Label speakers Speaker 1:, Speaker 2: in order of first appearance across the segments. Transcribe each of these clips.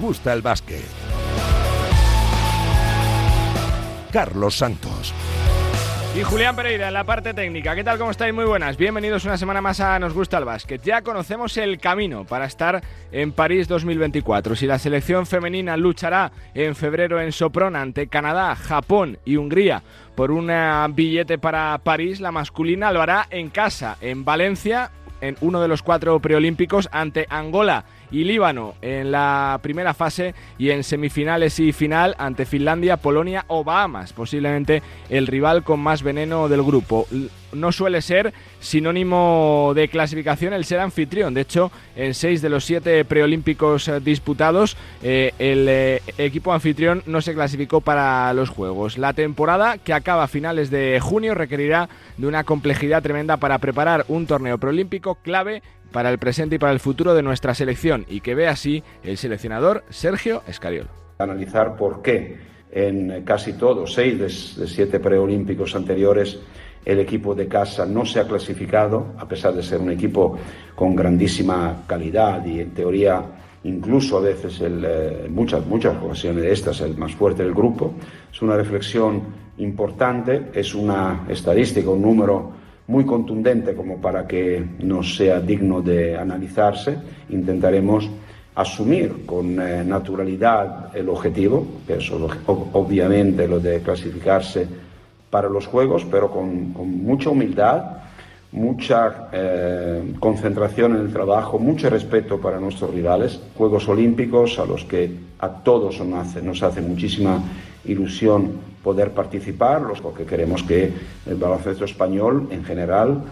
Speaker 1: gusta el básquet. Carlos Santos.
Speaker 2: Y Julián Pereira en la parte técnica. ¿Qué tal? ¿Cómo estáis? Muy buenas. Bienvenidos una semana más a Nos Gusta el Básquet. Ya conocemos el camino para estar en París 2024. Si la selección femenina luchará en febrero en Sopron ante Canadá, Japón y Hungría por un billete para París, la masculina lo hará en casa, en Valencia, en uno de los cuatro preolímpicos ante Angola y Líbano en la primera fase y en semifinales y final ante Finlandia, Polonia o Bahamas, posiblemente el rival con más veneno del grupo. No suele ser sinónimo de clasificación el ser anfitrión. De hecho, en seis de los siete preolímpicos eh, disputados, eh, el eh, equipo anfitrión no se clasificó para los Juegos. La temporada, que acaba a finales de junio, requerirá de una complejidad tremenda para preparar un torneo preolímpico clave para el presente y para el futuro de nuestra selección y que ve así el seleccionador Sergio Escariolo.
Speaker 3: Analizar por qué en casi todos, seis de, siete preolímpicos anteriores, el equipo de casa no se ha clasificado, a pesar de ser un equipo con grandísima calidad y en teoría incluso a veces en eh, muchas, muchas ocasiones estas el más fuerte del grupo. Es una reflexión importante, es una estadística, un número muy contundente como para que no sea digno de analizarse. Intentaremos asumir con eh, naturalidad el objetivo, que es obviamente lo de clasificarse para los Juegos, pero con, mucha humildad, mucha eh, concentración en el trabajo, mucho respeto para nuestros rivales, Juegos Olímpicos a los que a todos nos hace, nos hace muchísima ilusión poder participar, los que queremos que el baloncesto español en general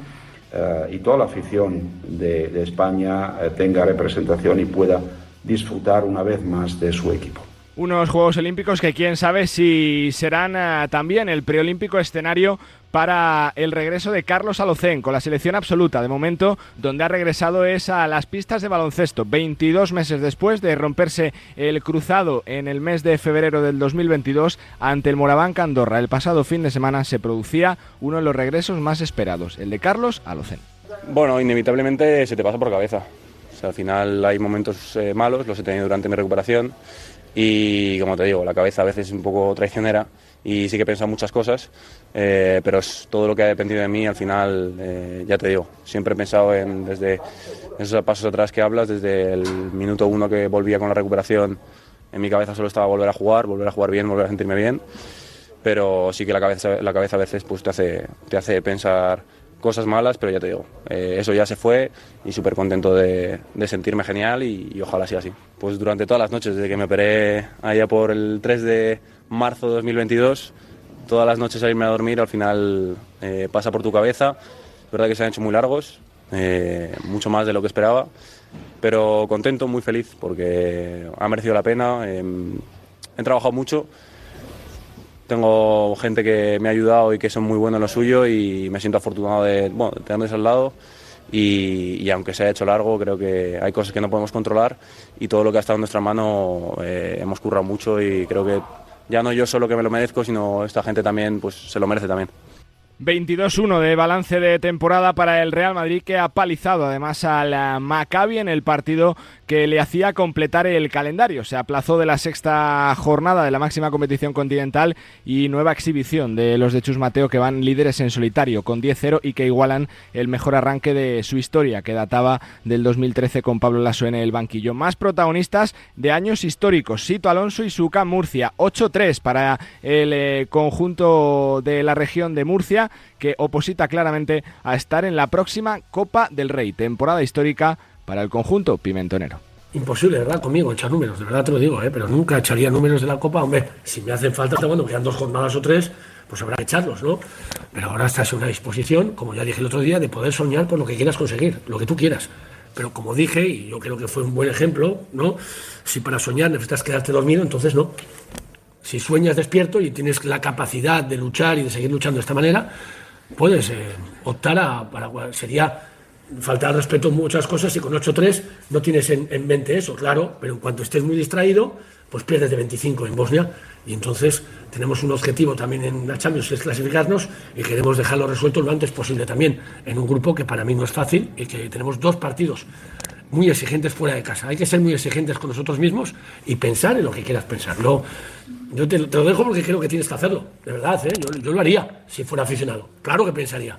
Speaker 3: eh, y toda la afición de, España eh, tenga representación y pueda disfrutar una vez más de su equipo.
Speaker 2: Unos Juegos Olímpicos que quién sabe si serán eh, también el preolímpico escenario para el regreso de Carlos Alocén con la selección absoluta. De momento, donde ha regresado es a las pistas de baloncesto, 22 meses después de romperse el cruzado en el mes de febrero del 2022 ante el Moraván Andorra. El pasado fin de semana se producía uno de los regresos más esperados, el de Carlos Alocén.
Speaker 4: Bueno, inevitablemente se te pasa por cabeza. al final hay momentos eh, malos, los he tenido durante mi recuperación y como te digo, la cabeza a veces es un poco traicionera y sí que he pensado muchas cosas, eh, pero es todo lo que ha dependido de mí al final, eh, ya te digo, siempre he pensado en desde esos pasos atrás que hablas, desde el minuto uno que volvía con la recuperación, en mi cabeza solo estaba volver a jugar, volver a jugar bien, volver a sentirme bien, pero sí que la cabeza, la cabeza a veces pues, te, hace, te hace pensar cosas malas, pero ya te digo, eh, eso ya se fue y súper contento de, sentirme genial y, y, ojalá sea así. Pues durante todas las noches, desde que me operé allá por el 3 de marzo de 2022, todas las noches a irme a dormir al final eh, pasa por tu cabeza. Es verdad que se han hecho muy largos, eh, mucho más de lo que esperaba, pero contento, muy feliz porque ha merecido la pena. Em, he trabajado mucho, tengo gente que me ha ayudado y que son muy buenos en lo suyo y me siento afortunado de, bueno, tenerles al lado. Y, aunque se ha hecho largo, creo que hay cosas que no podemos controlar y todo lo que ha estado en nuestra mano eh, hemos currado mucho y creo que ya no yo solo que me lo merezco, sino esta gente también pues se lo merece también.
Speaker 2: 22-1 de balance de temporada para el Real Madrid que ha palizado además al Maccabi en el partido que le hacía completar el calendario. Se aplazó de la sexta jornada de la máxima competición continental y nueva exhibición de los de Chus Mateo que van líderes en solitario con 10-0 y que igualan el mejor arranque de su historia que databa del 2013 con Pablo Lasso en el banquillo. Más protagonistas de años históricos, Sito Alonso y Suca Murcia. 8-3 para el eh, conjunto de la región de Murcia que oposita claramente a estar en la próxima Copa del Rey, temporada histórica para el conjunto pimentonero.
Speaker 5: Imposible, ¿verdad? Conmigo echar números, de verdad te lo digo, ¿eh? pero nunca echaría números de la Copa. Hombre, si me hacen falta, cuando quedan dos jornadas o tres, pues habrá que echarlos, ¿no? Pero ahora estás en una disposición, como ya dije el otro día, de poder soñar por lo que quieras conseguir, lo que tú quieras. Pero como dije, y yo creo que fue un buen ejemplo, ¿no? Si para soñar necesitas quedarte dormido, entonces no. Si sueñas despierto y tienes la capacidad de luchar y de seguir luchando de esta manera, puedes eh, optar a. Para, sería faltar respeto en muchas cosas y con 8-3 no tienes en, mente eso, claro, pero en cuanto estés muy distraído, pues pierdes de 25 en Bosnia y entonces tenemos un objetivo también en la Champions que es clasificarnos y queremos dejarlo resuelto lo antes posible también en un grupo que para mí no es fácil y que tenemos dos partidos muy exigentes fuera de casa. Hay que ser muy exigentes con nosotros mismos y pensar en lo que quieras pensar. No, yo te, lo dejo porque creo que tienes que hacerlo, de verdad. ¿eh? Yo, lo haría si fuera aficionado. Claro que pensaría,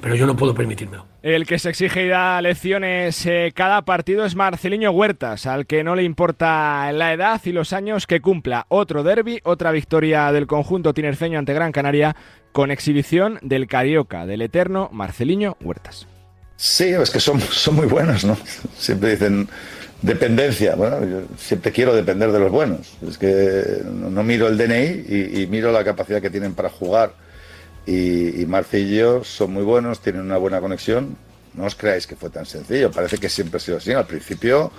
Speaker 5: pero yo no puedo permitírmelo.
Speaker 2: El que se exige y da lecciones eh, cada partido es Marceliño Huertas, al que no le importa la edad y los años que cumpla. Otro derby, otra victoria del conjunto tinerfeño ante Gran Canaria con exhibición del Carioca, del eterno Marceliño Huertas.
Speaker 6: Sí, es que son, son muy buenos, ¿no? Siempre dicen dependencia. Bueno, yo siempre quiero depender de los buenos. Es que no, miro el DNI y, miro la capacidad que tienen para jugar. Y, y Marcillo son muy buenos, tienen una buena conexión. No os creáis que fue tan sencillo. Parece que siempre ha sido así. Al principio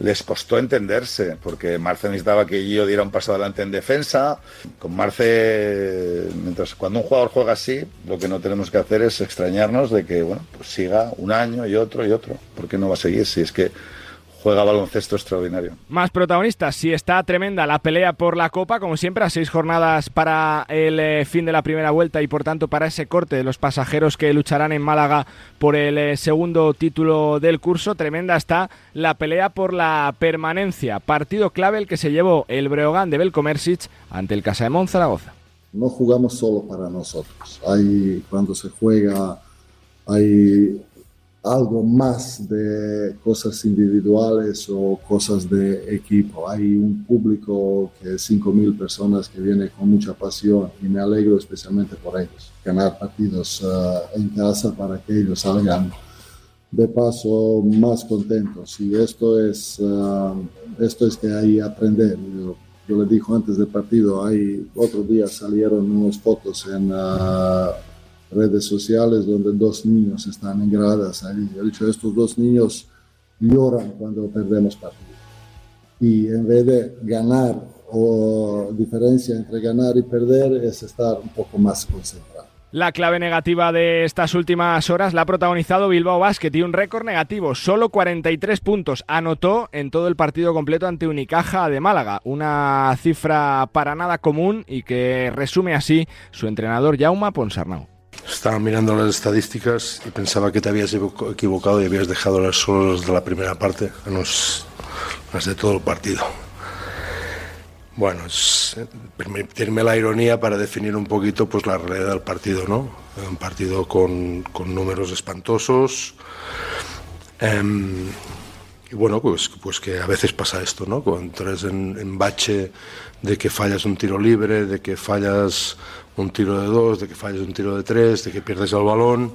Speaker 6: les costó entenderse, porque Marce necesitaba que yo diera un paso adelante en defensa. Con Marce, cuando un jugador juega así, lo que no tenemos que hacer es extrañarnos de que bueno, pues siga un año y otro y otro. ¿Por qué no va a seguir si es que juega baloncesto extraordinario.
Speaker 2: Más protagonistas, sí está tremenda la pelea por la Copa, como siempre, a seis jornadas para el eh, fin de la primera vuelta y por tanto para ese corte de los pasajeros que lucharán en Málaga por el eh, segundo título del curso. Tremenda está la pelea por la permanencia. Partido clave el que se llevó el Breogán de Belcomersic ante el Casa de Zaragoza.
Speaker 7: No jugamos solo para nosotros. Hay, cuando se juega hay algo más de cosas individuales o cosas de equipo. Hay un público que es 5.000 personas que viene con mucha pasión y me alegro especialmente por ellos. Ganar partidos eh, en casa para que ellos salgan de paso más contentos. Y esto es, uh, esto es que hay aprender. Yo, le dijo antes del partido, hay otro día salieron unas fotos en... Uh, redes sociales donde dos niños están en gradas ahí. He dicho, estos dos niños lloran cuando perdemos partido. Y en vez de ganar o diferencia entre ganar y perder es estar un poco más concentrado.
Speaker 2: La clave negativa de estas últimas horas la ha protagonizado Bilbao Basket y un récord negativo, solo 43 puntos anotó en todo el partido completo ante Unicaja de Málaga, una cifra para nada común y que resume así su entrenador Jauma Ponsarnau.
Speaker 8: Estaba mirando las estadísticas y pensaba que te habías equivocado y habías dejado las solo las de la primera parte, las de todo el partido. Bueno, es eh, permitirme la ironía para definir un poquito pues, la realidad del partido, ¿no? Un partido con, con números espantosos. Em, y bueno, pues, pues que a veces pasa esto, ¿no? Cuando entras en, en bache de que fallas un tiro libre, de que fallas un tiro de dos, de que falles un tiro de tres, de que pierdes el balón.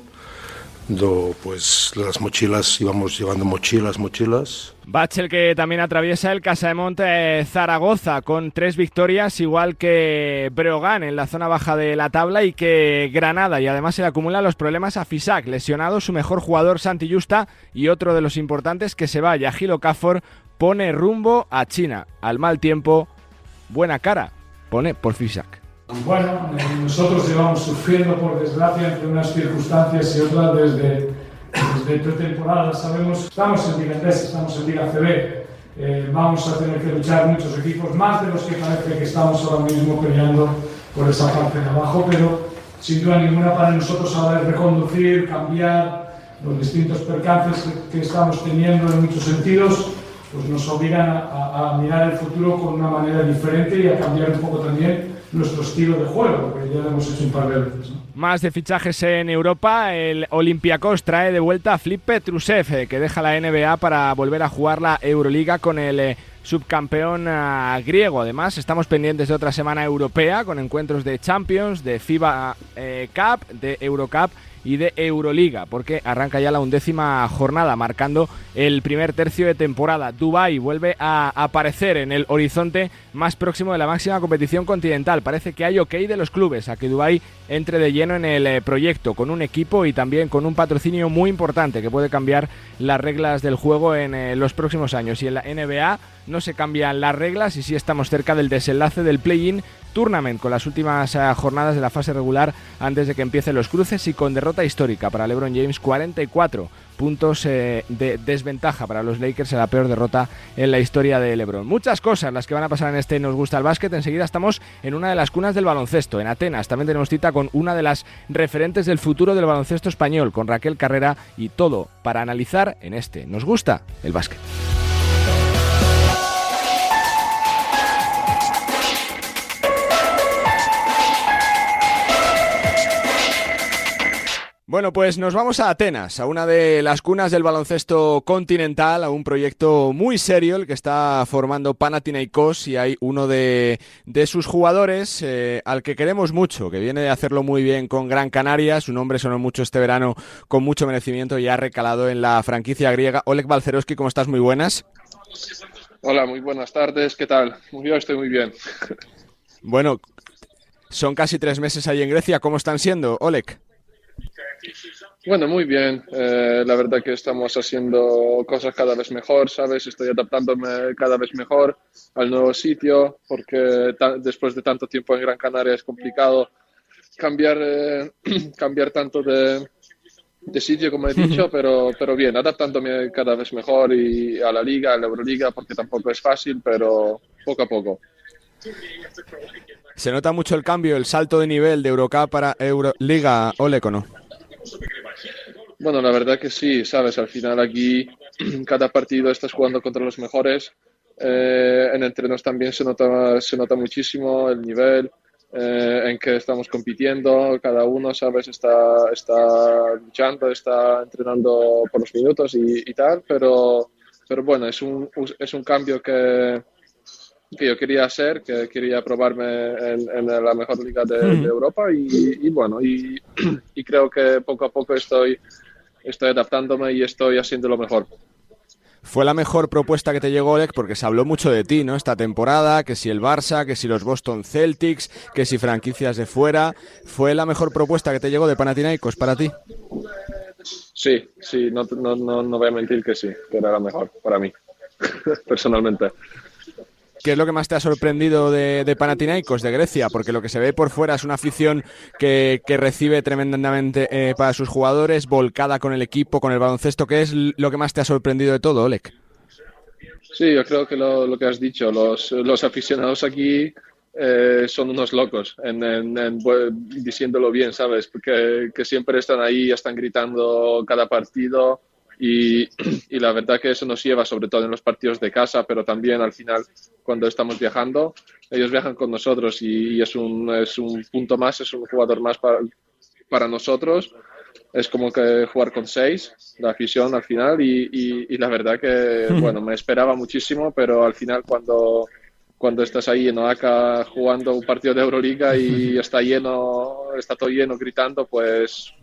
Speaker 8: Do, pues las mochilas, íbamos llevando mochilas, mochilas.
Speaker 2: Bachel que también atraviesa el Casa de Monte Zaragoza con tres victorias, igual que Breogán en la zona baja de la tabla y que Granada. Y además se le acumulan los problemas a Fisac, lesionado su mejor jugador Santi Justa y otro de los importantes que se vaya, Gilo Cafor, pone rumbo a China. Al mal tiempo, buena cara, pone por Fisac.
Speaker 9: Bueno, eh, nosotros llevamos sufriendo, por desgracia, entre unas circunstancias y otras desde, desde pretemporada. Sabemos, estamos en Liga estamos en Liga CB, eh, vamos a tener que luchar muchos equipos, más de los que parece que estamos ahora mismo peleando por esa parte de abajo, pero sin duda ninguna para nosotros ahora es reconducir, cambiar los distintos percances que, estamos teniendo en muchos sentidos, pues nos obligan a, a mirar el futuro con una manera diferente y a cambiar un poco también nuestro estilo de juego, porque ya lo hemos hecho un par de veces.
Speaker 2: Más de fichajes en Europa, el Olympiacos trae de vuelta a Flip Petrusev, eh, que deja la NBA para volver a jugar la Euroliga con el eh, subcampeón ah, griego. Además, estamos pendientes de otra semana europea con encuentros de Champions, de FIBA eh, Cup, de Eurocup y de Euroliga, porque arranca ya la undécima jornada, marcando el primer tercio de temporada. Dubai vuelve a aparecer en el horizonte más próximo de la máxima competición continental. Parece que hay ok de los clubes a que Dubai entre de lleno en el eh, proyecto, con un equipo y también con un patrocinio muy importante que puede cambiar las reglas del juego en eh, los próximos años. Y en la NBA no se cambian las reglas y sí estamos cerca del desenlace del play-in tournament con las últimas eh, jornadas de la fase regular antes de que empiecen los cruces y con derrota histórica para LeBron James, 44 puntos eh, de desventaja para los Lakers en la peor derrota en la historia de LeBron. Muchas cosas las que van a pasar en este Nos gusta el básquet. Enseguida estamos en una de las cunas del baloncesto, en Atenas. También tenemos cita con una de las referentes del futuro del baloncesto español, con Raquel Carrera y todo para analizar en este Nos gusta el básquet. Bueno, pues nos vamos a Atenas, a una de las cunas del baloncesto continental, a un proyecto muy serio el que está formando Panathinaikos y hay uno de, sus jugadores eh, al que queremos mucho, que viene de hacerlo muy bien con Gran Canaria, su nombre sonó mucho este verano con mucho merecimiento y ha recalado en la franquicia griega. Oleg Balcerowski, ¿cómo estás? Muy buenas.
Speaker 10: Hola, muy buenas tardes, ¿qué tal? Yo estoy muy bien.
Speaker 2: Bueno, son casi tres meses ahí en Grecia, ¿cómo están siendo, Oleg?
Speaker 10: Bueno, muy bien. Eh, la verdad que estamos haciendo cosas cada vez mejor, ¿sabes? Estoy adaptándome cada vez mejor al nuevo sitio porque después de tanto tiempo en Gran Canaria es complicado cambiar, eh, cambiar tanto de, de, sitio, como he dicho, pero, pero bien, adaptándome cada vez mejor y a la liga, a la Euroliga, porque tampoco es fácil, pero poco a poco.
Speaker 2: ¿Se nota mucho el cambio, el salto de nivel de Eurocup para Euroliga, Oleco, no?
Speaker 10: Bueno, la verdad que sí, sabes, al final aquí cada partido estás jugando contra los mejores. Eh, en entrenos también se nota, se nota muchísimo el nivel eh, en que estamos compitiendo. Cada uno, sabes, está, está luchando, está entrenando por los minutos y, y tal, pero, pero bueno, es un, es un cambio que, que yo quería hacer, que quería probarme en, la mejor liga de, Europa y, bueno, y, creo que poco a poco estoy, estoy adaptándome y estoy haciendo lo mejor.
Speaker 2: Fue la mejor propuesta que te llegó, Oleg, porque se habló mucho de ti, ¿no? Esta temporada, que si el Barça, que si los Boston Celtics, que si franquicias de fuera. ¿Fue la mejor propuesta que te llegó de Panathinaikos para ti?
Speaker 10: Sí, sí, no, no, no, no voy a mentir que sí, que era la mejor para mí, personalmente.
Speaker 2: ¿Qué es lo que más te ha sorprendido de, de, Panathinaikos, de Grecia? Porque lo que se ve por fuera es una afición que, recibe tremendamente eh, para sus jugadores, volcada con el equipo, con el baloncesto. ¿Qué es lo que más te ha sorprendido de todo, Oleg?
Speaker 10: Sí, yo creo que lo, que has dicho, los, aficionados aquí eh, son unos locos en, diciéndolo bien, ¿sabes? Porque que siempre están ahí, están gritando cada partido y, la verdad que eso nos lleva, sobre todo en los partidos de casa, pero también al final cuando estamos viajando, ellos viajan con nosotros y, es, un, es un punto más, es un jugador más para, para nosotros. Es como que jugar con seis, la afición al final, y, y, la verdad que, bueno, me esperaba muchísimo, pero al final cuando, cuando estás ahí en Oaxaca jugando un partido de Euroliga y está lleno, está todo lleno gritando, pues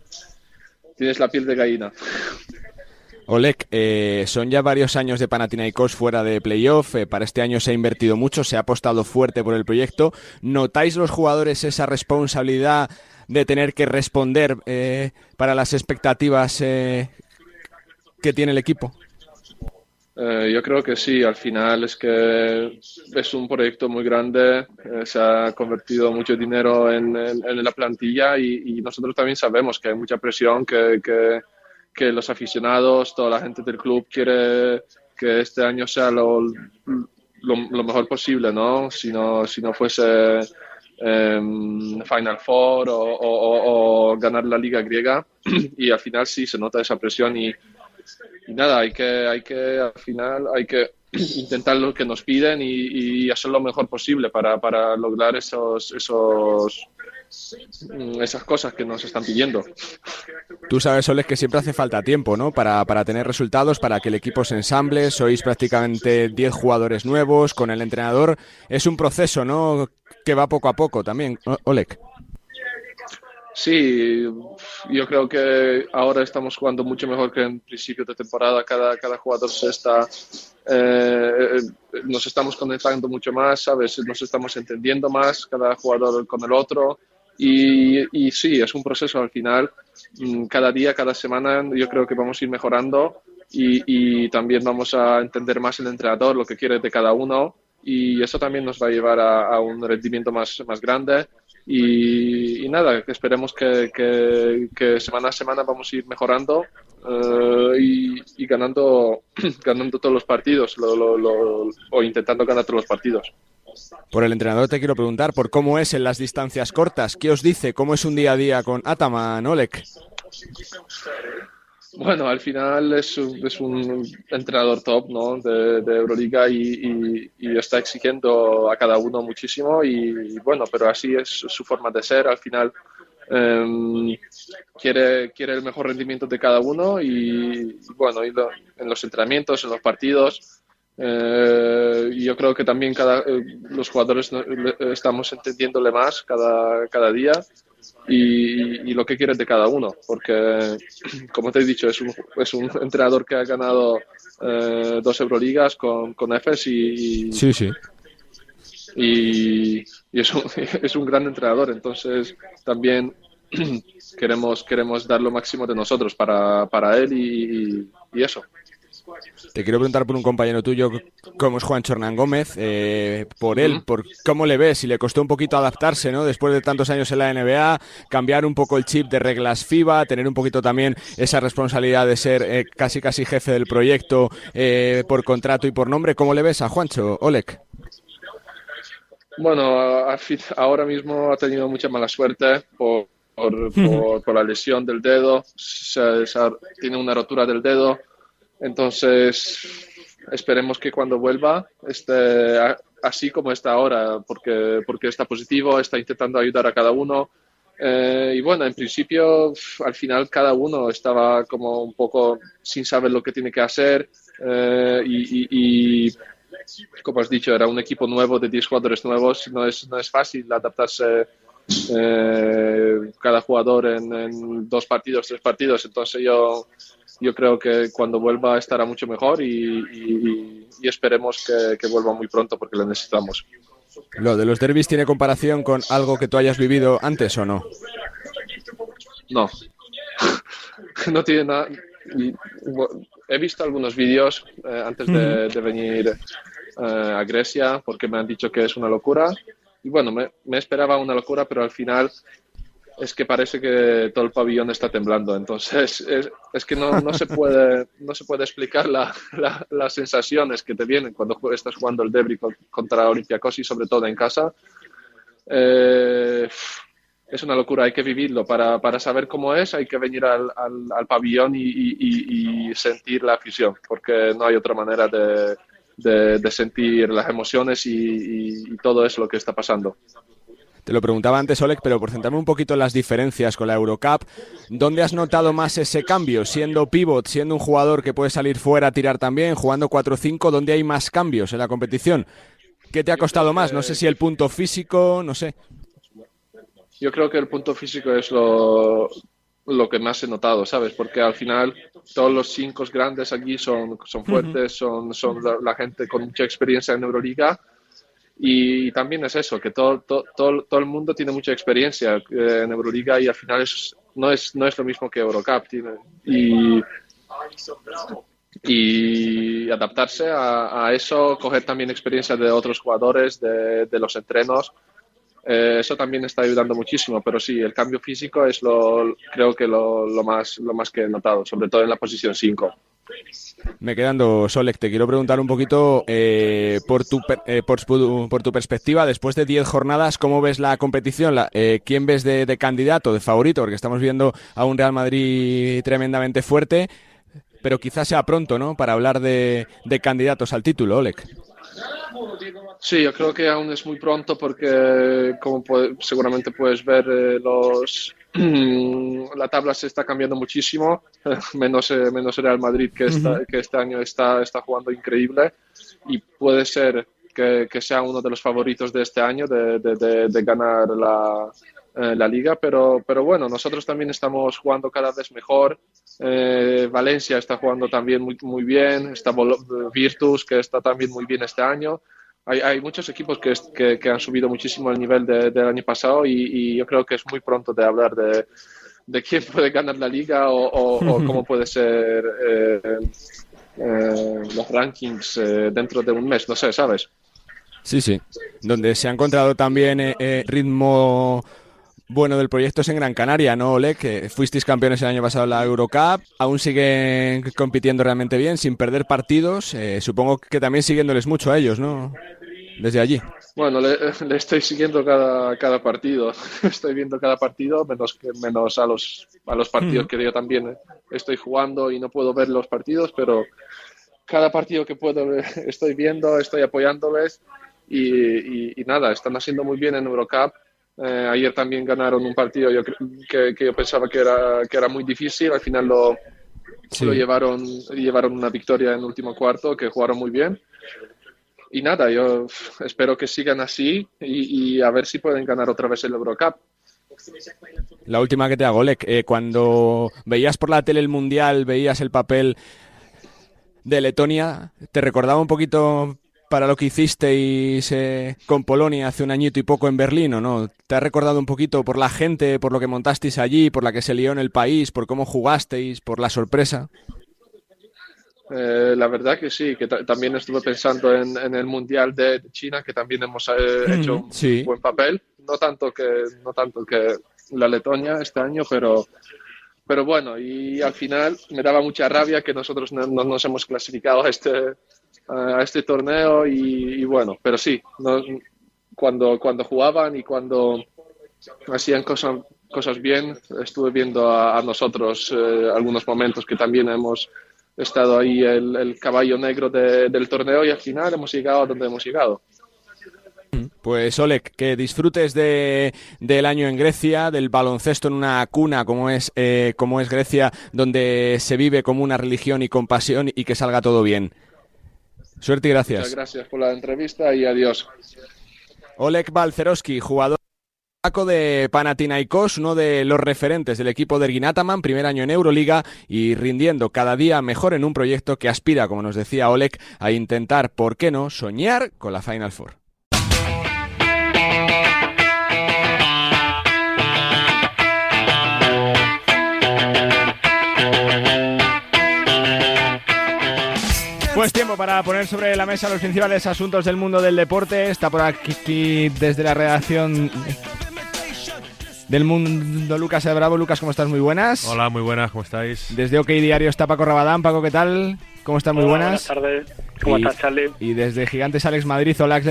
Speaker 10: tienes la piel de gallina.
Speaker 2: Oleg, eh, son ya varios años de Panathinaikos fuera de playoff. Eh, para este año se ha invertido mucho, se ha apostado fuerte por el proyecto. ¿Notáis los jugadores esa responsabilidad de tener que responder eh, para las expectativas que tiene el equipo?
Speaker 10: yo creo que sí, al final es que es un proyecto muy grande, se ha convertido mucho dinero en, la plantilla y, nosotros también sabemos que hay mucha presión, que los aficionados, toda la gente del club quiere que este año sea lo, lo, mejor posible, ¿no? Si no, si no fuese em, Final Four o, ganar la liga griega y al final sí se nota esa presión y, nada, hay que, hay que al final hay que intentar lo que nos piden y, y hacer lo mejor posible para, para lograr esos, esos esas cosas que nos están pidiendo.
Speaker 2: Tú sabes, Soles, que siempre hace falta tiempo, ¿no? Para, para tener resultados, para que el equipo se ensamble. Sois prácticamente 10 jugadores nuevos con el entrenador. Es un proceso, ¿no? Que va poco a poco también, Oleg.
Speaker 10: Sí, yo creo que ahora estamos jugando mucho mejor que en principio de temporada. Cada, cada jugador se está, eh, nos estamos conectando mucho más, ¿sabes? Nos estamos entendiendo más, cada jugador con el otro. Y, y, sí, es un proceso al final. Mm, cada día, cada semana, yo creo que vamos a ir mejorando y, y, también vamos a entender más el entrenador, lo que quiere de cada uno. Y eso también nos va a llevar a, un rendimiento más, más grande. Y, nada, esperemos que, semana a semana vamos a ir mejorando eh, y, ganando, ganando todos los partidos o intentando ganar todos los partidos.
Speaker 2: Por el entrenador te quiero preguntar por cómo es en las distancias cortas. ¿Qué os dice? ¿Cómo es un día a día con Ataman, Olek?
Speaker 10: Bueno, al final es un, es un entrenador top ¿no? de, Euroliga y, está exigiendo a cada uno muchísimo y, bueno, pero así es su forma de ser. Al final em, quiere, quiere el mejor rendimiento de cada uno y, bueno, en los entrenamientos, en los partidos. Eh, yo creo que también cada, eh, los jugadores estamos entendiéndole más cada, cada día y, lo que quieres de cada uno, porque, como te he dicho, es un, es un entrenador que ha ganado eh, dos Euroligas con, con EFES y,
Speaker 2: sí, sí.
Speaker 10: y, y es, un, es un gran entrenador, entonces también queremos, queremos dar lo máximo de nosotros para, para él y, y eso.
Speaker 2: Te quiero preguntar por un compañero tuyo, como es Juan Chornán Gómez, eh, por él, por cómo le ves, si le costó un poquito adaptarse, ¿no? Después de tantos años en la NBA, cambiar un poco el chip de reglas FIBA, tener un poquito también esa responsabilidad de ser eh, casi casi jefe del proyecto eh, por contrato y por nombre. ¿Cómo le ves a Juancho, Olek?
Speaker 10: Bueno, ahora mismo ha tenido mucha mala suerte por, por, la lesión del dedo, tiene una rotura del dedo entonces, esperemos que cuando vuelva esté así como está ahora, porque, porque está positivo, está intentando ayudar a cada uno. Eh, y bueno, en principio, al final cada uno estaba como un poco sin saber lo que tiene que hacer. Eh, y, como has dicho, era un equipo nuevo de 10 jugadores nuevos. No es, no es fácil adaptarse eh, cada jugador en, en, dos partidos, tres partidos. Entonces yo yo creo que cuando vuelva estará mucho mejor y, esperemos que, vuelva muy pronto porque lo necesitamos.
Speaker 2: ¿Lo de los derbis tiene comparación con algo que tú hayas vivido antes o no?
Speaker 10: No, no tiene nada. He visto algunos vídeos eh, antes de, venir eh, a Grecia porque me han dicho que es una locura. Y bueno, me esperaba una locura, pero al final es que parece que todo el pabellón está temblando. Entonces, es, que no, no, se puede, no se puede explicar las sensaciones que te vienen cuando estás jugando el Debris contra Olympiacos y sobre todo en casa. Eh, es una locura, hay que vivirlo. Para, para, saber cómo es, hay que venir al, al, pabellón y, sentir la afición, porque no hay otra manera de, de, sentir las emociones y, y todo eso lo que está pasando.
Speaker 2: Te lo preguntaba antes, Oleg, pero por centrarme un poquito en las diferencias con la Eurocup, ¿dónde has notado más ese cambio? Siendo pivot, siendo un jugador que puede salir fuera a tirar también, jugando 4-5, ¿dónde hay más cambios en la competición? ¿Qué te ha costado más? No sé si el punto físico, no sé.
Speaker 10: Yo creo que el punto físico es lo, que más he notado, ¿sabes? Porque al final todos los cinco grandes aquí son, son fuertes, son, son la, gente con mucha experiencia en Euroliga y también es eso, que todo, todo, todo, el mundo tiene mucha experiencia eh, en Euroliga y al final es, no, es, no es lo mismo que Eurocup. Tiene, y, y adaptarse a, a, eso, coger también experiencia de otros jugadores, de, los entrenos. Eh, eso también está ayudando muchísimo, pero sí, el cambio físico es lo, creo que lo, lo, más, lo más que he notado, sobre todo en la posición 5.
Speaker 2: Me quedando, Solek, te quiero preguntar un poquito eh, por, tu, eh, por, tu perspectiva, después de 10 jornadas, ¿cómo ves la competición? Eh, ¿Quién ves de, candidato, de favorito? Porque estamos viendo a un Real Madrid tremendamente fuerte, pero quizás sea pronto, ¿no? Para hablar de, candidatos al título, Olek.
Speaker 10: Sí, yo creo que aún es muy pronto porque, como seguramente puedes ver, los la tabla se está cambiando muchísimo, menos, eh, menos Real Madrid que, que este año está, está jugando increíble y puede ser que, que sea uno de los favoritos de este año de, de, de, ganar la, eh, la, liga, pero, pero bueno, nosotros también estamos jugando cada vez mejor. Eh, Valencia está jugando también muy, muy bien, está Virtus que está también muy bien este año hay, hay muchos equipos que, que, han subido muchísimo el nivel del año pasado y, yo creo que es muy pronto de hablar de, de quién puede ganar la liga o, cómo puede ser eh, eh, los rankings eh, dentro de un mes, no sé, ¿sabes?
Speaker 2: Sí, sí. Donde se ha encontrado también eh, ritmo bueno del proyecto es en Gran Canaria, ¿no, Ole? Que fuisteis campeones el año pasado en la Eurocup, aún siguen compitiendo realmente bien, sin perder partidos. Eh, supongo que también siguiéndoles mucho a ellos, ¿no? Desde allí.
Speaker 10: Bueno, le, estoy siguiendo cada, cada partido. Estoy viendo cada partido, menos, menos a, los, a los partidos que yo también estoy jugando y no puedo ver los partidos, pero cada partido que puedo estoy viendo, estoy apoyándoles y, y nada, están haciendo muy bien en Eurocup eh, ayer también ganaron un partido yo, que, que, yo pensaba que era, que era muy difícil. Al final lo, lo llevaron, llevaron una victoria en el último cuarto, que jugaron muy bien. Y nada, yo espero que sigan así y, y a ver si pueden ganar otra vez el Eurocup.
Speaker 2: La última que te hago, Lek, eh, cuando veías por la tele el Mundial, veías el papel de Letonia, ¿te recordaba un poquito para lo que hicisteis eh, con Polonia hace un añito y poco en Berlín, ¿o no? ¿Te ha recordado un poquito por la gente, por lo que montasteis allí, por la que se lió en el país, por cómo jugasteis, por la sorpresa?
Speaker 10: Eh, la verdad que sí, que también estuve pensando en, el Mundial de China, que también hemos eh, mm, hecho un buen papel. No tanto que, no tanto que la Letonia este año, pero, pero bueno, y al final me daba mucha rabia que nosotros no, no nos hemos clasificado a este, a este torneo y, bueno, pero sí, cuando, cuando jugaban y cuando hacían cosas, cosas bien, estuve viendo a, nosotros eh, algunos momentos que también hemos estado ahí el, caballo negro del torneo y al final hemos llegado a donde hemos llegado.
Speaker 2: Pues Oleg, que disfrutes de, del año en Grecia, del baloncesto en una cuna como es, eh, como es Grecia, donde se vive como una religión y compasión y que salga todo bien. Suerte y gracias.
Speaker 10: Muchas gracias por la entrevista y adiós.
Speaker 2: Oleg Balcerowski, jugador de Panathinaikos, uno de los referentes del equipo de Erginataman, primer año en Euroliga y rindiendo cada día mejor en un proyecto que aspira, como nos decía Oleg, a intentar, ¿por qué no?, soñar con la Final Four. Pues tiempo para poner sobre la mesa los principales asuntos del mundo del deporte. Está por aquí desde la redacción del mundo Lucas de Bravo. Lucas, ¿cómo estás? Muy buenas.
Speaker 11: Hola, muy buenas, ¿cómo estáis?
Speaker 2: Desde OK Diario está Paco Rabadán. Paco, ¿qué tal? ¿Cómo estás? Muy buenas.
Speaker 12: Buenas tardes. ¿Cómo estás, Charlie?
Speaker 2: Y desde Gigantes Alex Madrid. Hola,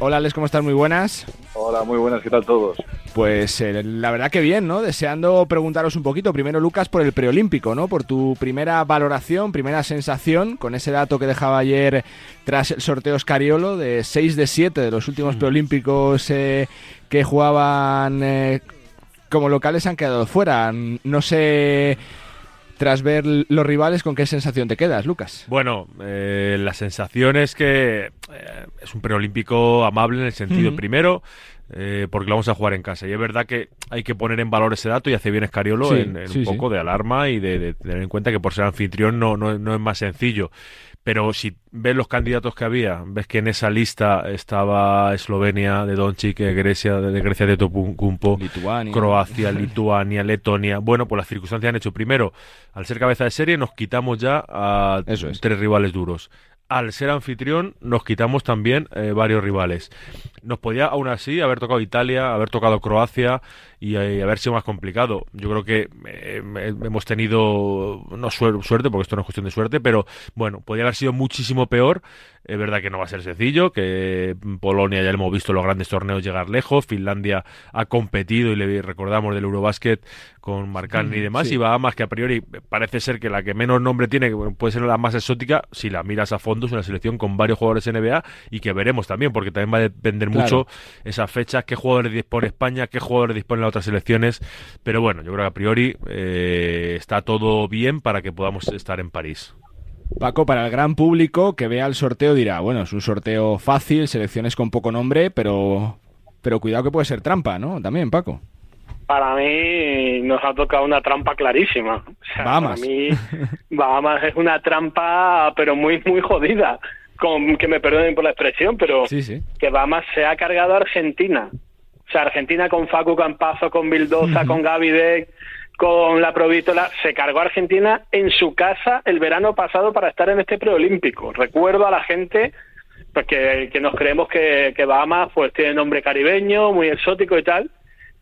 Speaker 2: Hola, Alex, ¿cómo estás? Muy buenas.
Speaker 13: Hola, muy buenas, ¿qué tal todos?
Speaker 2: Pues eh, la verdad que bien, ¿no? Deseando preguntaros un poquito, primero Lucas, por el preolímpico, ¿no? Por tu primera valoración, primera sensación, con ese dato que dejaba ayer tras el sorteo Escariolo de 6 de 7 de los últimos mm. preolímpicos eh, que jugaban eh, como locales han quedado fuera. No sé tras ver los rivales, ¿con qué sensación te quedas, Lucas?
Speaker 11: Bueno, eh, la sensación es que eh, es un preolímpico amable en el sentido, primero, eh, porque lo vamos a jugar en casa. Y es verdad que hay que poner en valor ese dato y hace bien Escariolo en, un poco de alarma y de, tener en cuenta que por ser anfitrión no, no, no es más sencillo. Pero si ves los candidatos que había, ves que en esa lista estaba Eslovenia de Doncic, Grecia de Grecia de Topuncumpo, Croacia, Lituania, Letonia. Bueno, pues las circunstancias han hecho primero, al ser cabeza de serie nos quitamos ya a tres rivales duros al ser anfitrión nos quitamos también eh, varios rivales. Nos podía aún así haber tocado Italia, haber tocado Croacia y, eh, haber sido más complicado. Yo creo que eh, hemos tenido, no suerte, porque esto no es cuestión de suerte, pero bueno, podría haber sido muchísimo peor. Es verdad que no va a ser sencillo, que Polonia ya hemos visto los grandes torneos llegar lejos, Finlandia ha competido y le recordamos del Eurobasket con Marcani y demás, y va más que a priori parece ser que la que menos nombre tiene, puede ser la más exótica, si la miras a fondo, es una selección con varios jugadores NBA y que veremos también, porque también va a depender mucho esas fechas, qué jugadores dispone España, qué jugadores disponen otras selecciones, pero bueno, yo creo que a priori eh, está todo bien para que podamos estar en París.
Speaker 2: Paco, para el gran público que vea el sorteo dirá, bueno, es un sorteo fácil, selecciones con poco nombre, pero, pero cuidado que puede ser trampa, ¿no? También, Paco.
Speaker 12: Para mí nos ha tocado una trampa clarísima. O Bahamas. Para mí Bahamas es una trampa, pero muy, muy jodida. Con, que me perdonen por la expresión, pero que Bahamas se ha cargado a Argentina. O sea, Argentina con Facu Campazo, con Bildoza, con Gaby Deck, con la Provítola, se cargó a Argentina en su casa el verano pasado para estar en este preolímpico. Recuerdo a la gente pues que, nos creemos que, que Bahamas pues tiene nombre caribeño, muy exótico y tal,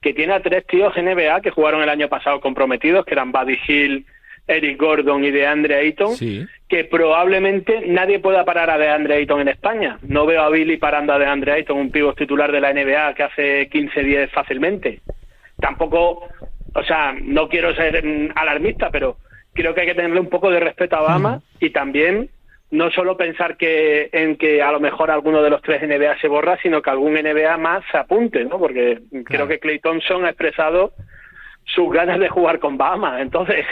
Speaker 12: que tiene a tres tíos NBA que jugaron el año pasado comprometidos, que eran Buddy Hill, Eric Gordon y de Andre Ayton, que probablemente nadie pueda parar a de Andre Ayton en España. No veo a Billy parando a de Andre Ayton, un pívot titular de la NBA que hace 15-10 fácilmente. Tampoco, o sea, no quiero ser mm, alarmista, pero creo que hay que tenerle un poco de respeto a Obama y también no solo pensar que en que a lo mejor alguno de los tres NBA se borra, sino que algún NBA más se apunte, ¿no? Porque creo que Clay Thompson ha expresado sus ganas de jugar con Bahama. Entonces,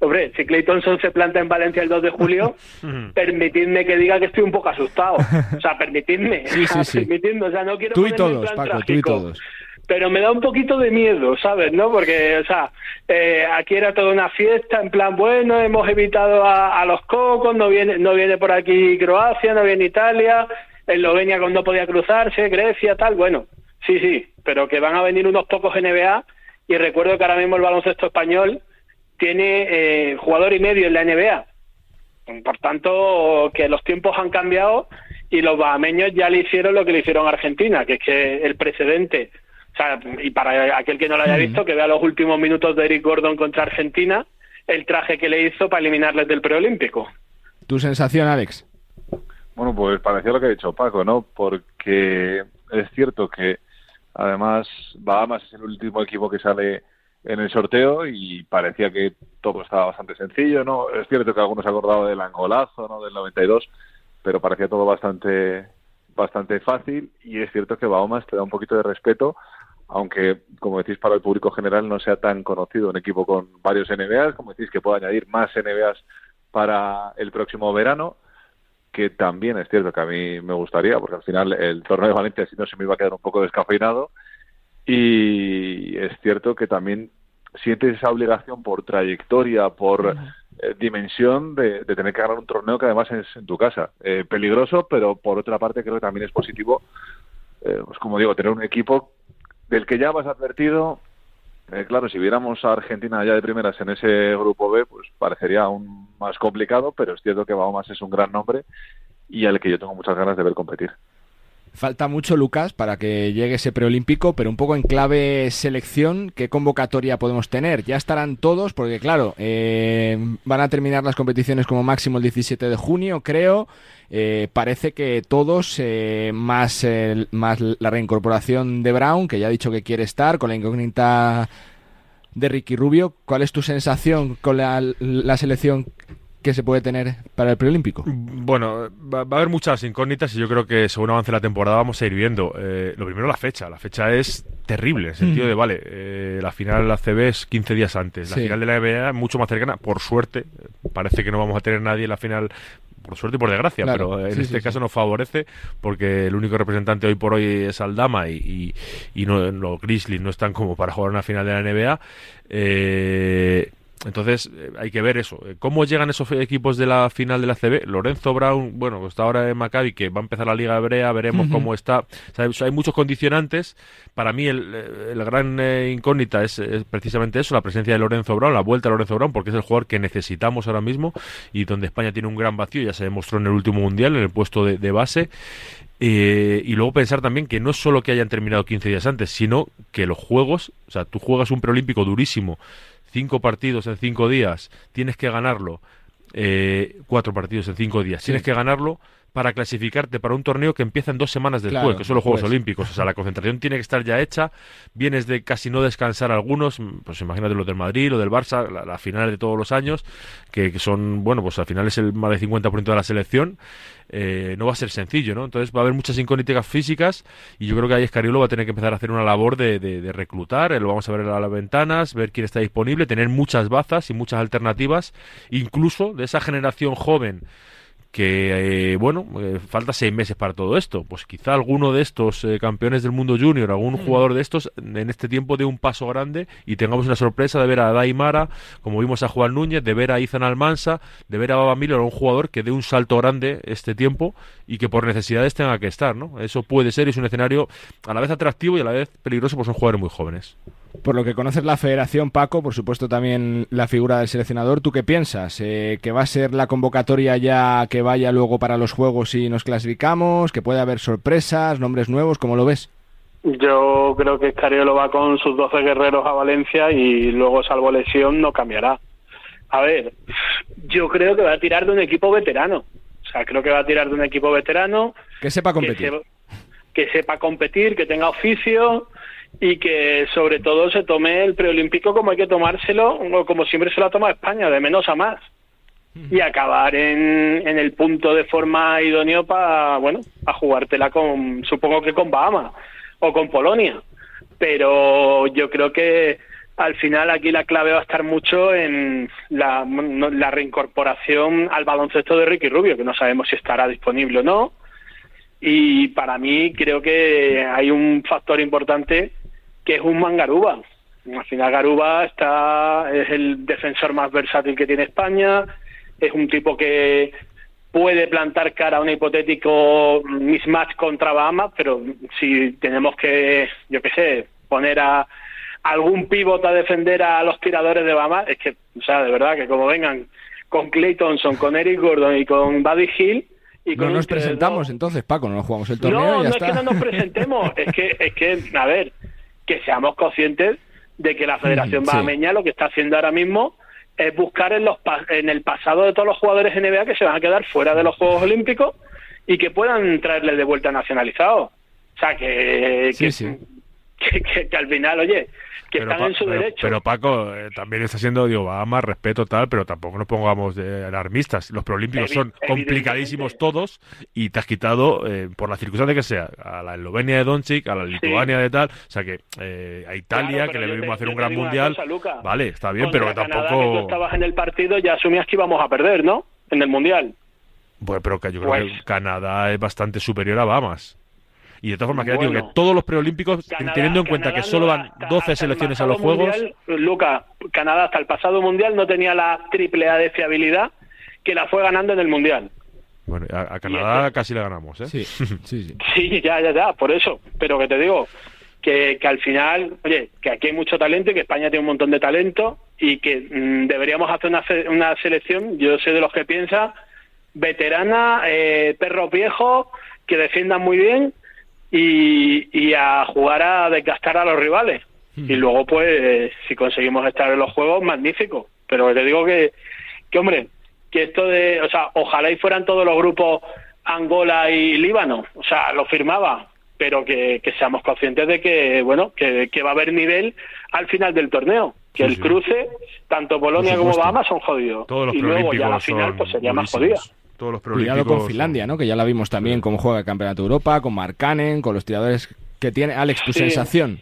Speaker 12: hombre, si Clay Thompson se planta en Valencia el 2 de julio, permitidme que diga que estoy un poco asustado. O sea, permitidme.
Speaker 2: Sí, sí, sí.
Speaker 12: o sea, no quiero
Speaker 2: tú y todos, Paco, tú y todos
Speaker 12: pero me da un poquito de miedo, ¿sabes? ¿No? Porque, o sea, eh, aquí era toda una fiesta, en plan, bueno, hemos evitado a, los cocos, no viene, no viene por aquí Croacia, no viene Italia, Eslovenia no podía cruzarse, Grecia, tal, bueno, sí, sí, pero que van a venir unos pocos NBA y recuerdo que ahora mismo el baloncesto español tiene eh, jugador y medio en la NBA. Por tanto, que los tiempos han cambiado y los bahameños ya le hicieron lo que le hicieron a Argentina, que es que el precedente o sea, y para aquel que no lo haya visto, que vea los últimos minutos de Eric Gordon contra Argentina, el traje que le hizo para eliminarles del preolímpico.
Speaker 2: ¿Tu sensación, Alex?
Speaker 13: Bueno, pues parecía lo que ha dicho Paco, ¿no? Porque es cierto que además Bahamas es el último equipo que sale en el sorteo y parecía que todo estaba bastante sencillo, ¿no? Es cierto que algunos se acordado del angolazo, ¿no? Del 92, pero parecía todo bastante bastante fácil y es cierto que Bahamas te da un poquito de respeto aunque, como decís, para el público general no sea tan conocido un equipo con varios NBAs, como decís, que pueda añadir más NBAs para el próximo verano, que también es cierto que a mí me gustaría, porque al final el torneo de Valencia si no se me iba a quedar un poco descafeinado, y es cierto que también sientes esa obligación por trayectoria, por eh, dimensión de, tener que ganar un torneo que además es en tu casa. Eh, peligroso, pero por otra parte creo que también es positivo, eh, pues como digo, tener un equipo del que ya vas advertido, eh, claro, si viéramos a Argentina ya de primeras en ese grupo B, pues parecería aún más complicado, pero es cierto que Bahamas es un gran nombre y al que yo tengo muchas ganas de ver competir.
Speaker 2: Falta mucho, Lucas, para que llegue ese preolímpico, pero un poco en clave selección, ¿qué convocatoria podemos tener? Ya estarán todos, porque claro, eh, van a terminar las competiciones como máximo el 17 de junio, creo. Eh, parece que todos, eh, más, más la reincorporación de Brown, que ya ha dicho que quiere estar, con la incógnita de Ricky Rubio, ¿cuál es tu sensación con la, la selección que se puede tener para el preolímpico?
Speaker 11: Bueno, va, a haber muchas incógnitas y yo creo que según avance la temporada vamos a ir viendo. Eh, lo primero, la fecha. La fecha es terrible, en el sentido de, vale, eh, la final de la CB es 15 días antes. La final de la NBA es mucho más cercana, por suerte. Parece que no vamos a tener nadie en la final por suerte y por desgracia, pero en este caso nos favorece porque el único representante hoy por hoy es Aldama y, y, no, los Grizzlies no están como para jugar una final de la NBA. Eh, entonces eh, hay que ver eso. Eh, ¿Cómo llegan esos equipos de la final de la CB? Lorenzo Brown, bueno, está ahora en Maccabi, que va a empezar la Liga Hebrea, veremos cómo está. hay muchos condicionantes. Para mí el, eh, gran incógnita es, precisamente eso, la presencia de Lorenzo Brown, la vuelta de Lorenzo Brown, porque es el jugador que necesitamos ahora mismo y donde España tiene un gran vacío, ya se demostró en el último Mundial, en el puesto de, base. y luego pensar también que no es solo que hayan terminado 15 días antes, sino que los juegos, o sea, tú juegas un preolímpico durísimo cinco partidos en cinco días, tienes que ganarlo, eh, cuatro partidos en cinco días, tienes que ganarlo para clasificarte para un torneo que empieza en dos semanas después, que son los Juegos Olímpicos. O sea, la concentración tiene que estar ya hecha. Vienes de casi no descansar algunos, pues imagínate los del Madrid, lo del Barça, las finales de todos los años, que, son, bueno, pues al final es el más del 50% de la selección. Eh, no va a ser sencillo, ¿no? Entonces va a haber muchas incógnitas físicas y yo creo que ahí Escariolo va a tener que empezar a hacer una labor de, de, reclutar, eh, lo vamos a ver a las ventanas, ver quién está disponible, tener muchas bazas y muchas alternativas, incluso de esa generación joven que eh, bueno, eh, falta seis meses para todo esto. Pues quizá alguno de estos eh, campeones del mundo junior, algún mm. jugador de estos, en este tiempo dé un paso grande y tengamos una sorpresa de ver a Daimara, como vimos a Juan Núñez, de ver a Izan Almansa, de ver a Baba Miller, un jugador que dé un salto grande este tiempo y que por necesidades tenga que estar, ¿no? Eso puede ser, es un escenario a la vez atractivo y a la vez peligroso, pues son jugadores muy jóvenes.
Speaker 2: Por lo que conoces la federación, Paco, por supuesto también la figura del seleccionador, ¿tú qué piensas? Eh, ¿Que va a ser la convocatoria ya que vaya luego para los Juegos y nos clasificamos? ¿Que puede haber sorpresas, nombres nuevos? ¿Cómo lo ves?
Speaker 12: Yo creo que Escariolo va con sus 12 guerreros a Valencia y luego, salvo lesión, no cambiará. A ver, yo creo que va a tirar de un equipo veterano. O sea, creo que va a tirar de un equipo veterano.
Speaker 2: Que sepa competir.
Speaker 12: Que, sepa competir, que tenga oficio y que sobre todo se tome el preolímpico como hay que tomárselo, o como siempre se lo ha tomado España, de menos a más. Y acabar en, el punto de forma idóneo para, bueno, a jugártela con, supongo que con Bahamas o con Polonia. Pero yo creo que al final aquí la clave va a estar mucho en la, la reincorporación al baloncesto de Ricky Rubio, que no sabemos si estará disponible o no. Y para mí creo que hay un factor importante que es un Mangaruba. Al final Garuba está, es el defensor más versátil que tiene España, es un tipo que puede plantar cara a un hipotético mismatch contra Bahamas, pero si tenemos que, yo qué sé, poner a algún pívot a defender a los tiradores de Bahamas, es que, o sea, de verdad que como vengan con Clay Thompson, con Eric Gordon y con Buddy Hill, y
Speaker 2: no nos presentamos entonces, Paco, no nos jugamos el torneo.
Speaker 12: No,
Speaker 2: no
Speaker 12: es que no nos presentemos, es que, es que, a ver, que seamos conscientes de que la Federación Bahameña lo que está haciendo ahora mismo es buscar en, los, en el pasado de todos los jugadores NBA que se van a quedar fuera de los Juegos Olímpicos y que puedan traerles de vuelta nacionalizados. O sea, que, que, al final, oye, que están en su derecho.
Speaker 11: Pero Paco, eh, también está siendo, digo, más respeto tal, pero tampoco nos pongamos de alarmistas. Los preolímpicos son complicadísimos todos y te has quitado, eh, por la circunstancia que sea, a la Eslovenia de Doncic, a la Lituania de tal, o sea que eh, a Italia, que le debimos hacer un gran mundial. vale, está bien, pero tampoco.
Speaker 12: que tú estabas en el partido, ya asumías que íbamos a perder, ¿no? En el mundial.
Speaker 11: Bueno, pero yo creo que pues Canadá es bastante superior a Bahamas. Y de todas formas, que digo que todos los preolímpicos, teniendo en cuenta que solo van 12 selecciones a los Juegos.
Speaker 12: Luca, Canadá hasta el pasado Mundial no tenía la triple A de fiabilidad que la fue ganando en el Mundial.
Speaker 11: Bueno, a, Canadá casi le ganamos, ¿eh?
Speaker 2: Sí, sí, sí.
Speaker 12: sí, ya, ya, ya, por eso. Pero que te digo, que, que, al final, oye, que aquí hay mucho talento y que España tiene un montón de talento y que mm, deberíamos hacer una, una selección, yo sé de los que piensa, veterana, eh, perros viejos, que defiendan muy bien y, a jugar a desgastar a los rivales. Y luego, pues, si conseguimos estar en los juegos, magnífico. Pero te digo que, que, hombre, que esto de, o sea, ojalá y fueran todos los grupos Angola y Líbano, o sea, lo firmaba, pero que, seamos conscientes de que, bueno, que, va a haber nivel al final del torneo. Que el cruce, tanto Polonia como Bahamas son jodidos. y luego ya la final, pues sería más jodida
Speaker 11: todos los
Speaker 2: Cuidado con Finlandia, ¿no? Que ya la vimos también cómo juega el Campeonato de Europa, con Marcanen, con los tiradores que tiene. Alex, tu sensación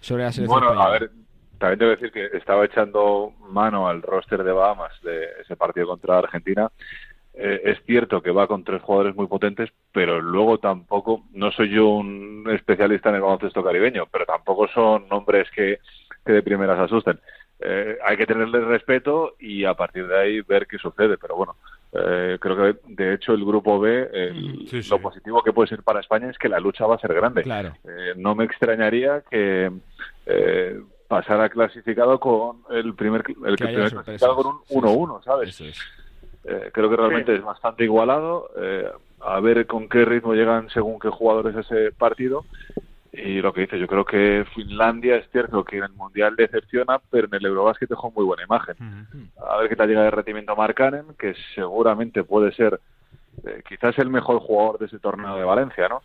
Speaker 2: sobre la selección
Speaker 13: Bueno, a ver, también debo decir que estaba echando mano al roster de Bahamas de ese partido contra Argentina. Eh, es cierto que va con tres jugadores muy potentes, pero luego tampoco, no soy yo un especialista en el baloncesto caribeño, pero tampoco son nombres que, que de primeras asusten. Eh, hay que tenerle respeto y a partir de ahí ver qué sucede. Pero bueno, eh, creo que de hecho el grupo B, lo positivo que puede ser para España es que la lucha va a ser grande. Eh, no me extrañaría que pasara clasificado con el primer, el que primer clasificado con un 1-1, ¿sabes? creo que realmente es bastante igualado. a ver con qué ritmo llegan según qué jugadores ese partido y lo que dice, yo creo que Finlandia es cierto que en el Mundial decepciona, pero en el Eurobasket dejó muy buena imagen. A ver qué tal llega de rendimiento Marcanen, que seguramente puede ser eh, quizás el mejor jugador de ese torneo de Valencia, ¿no?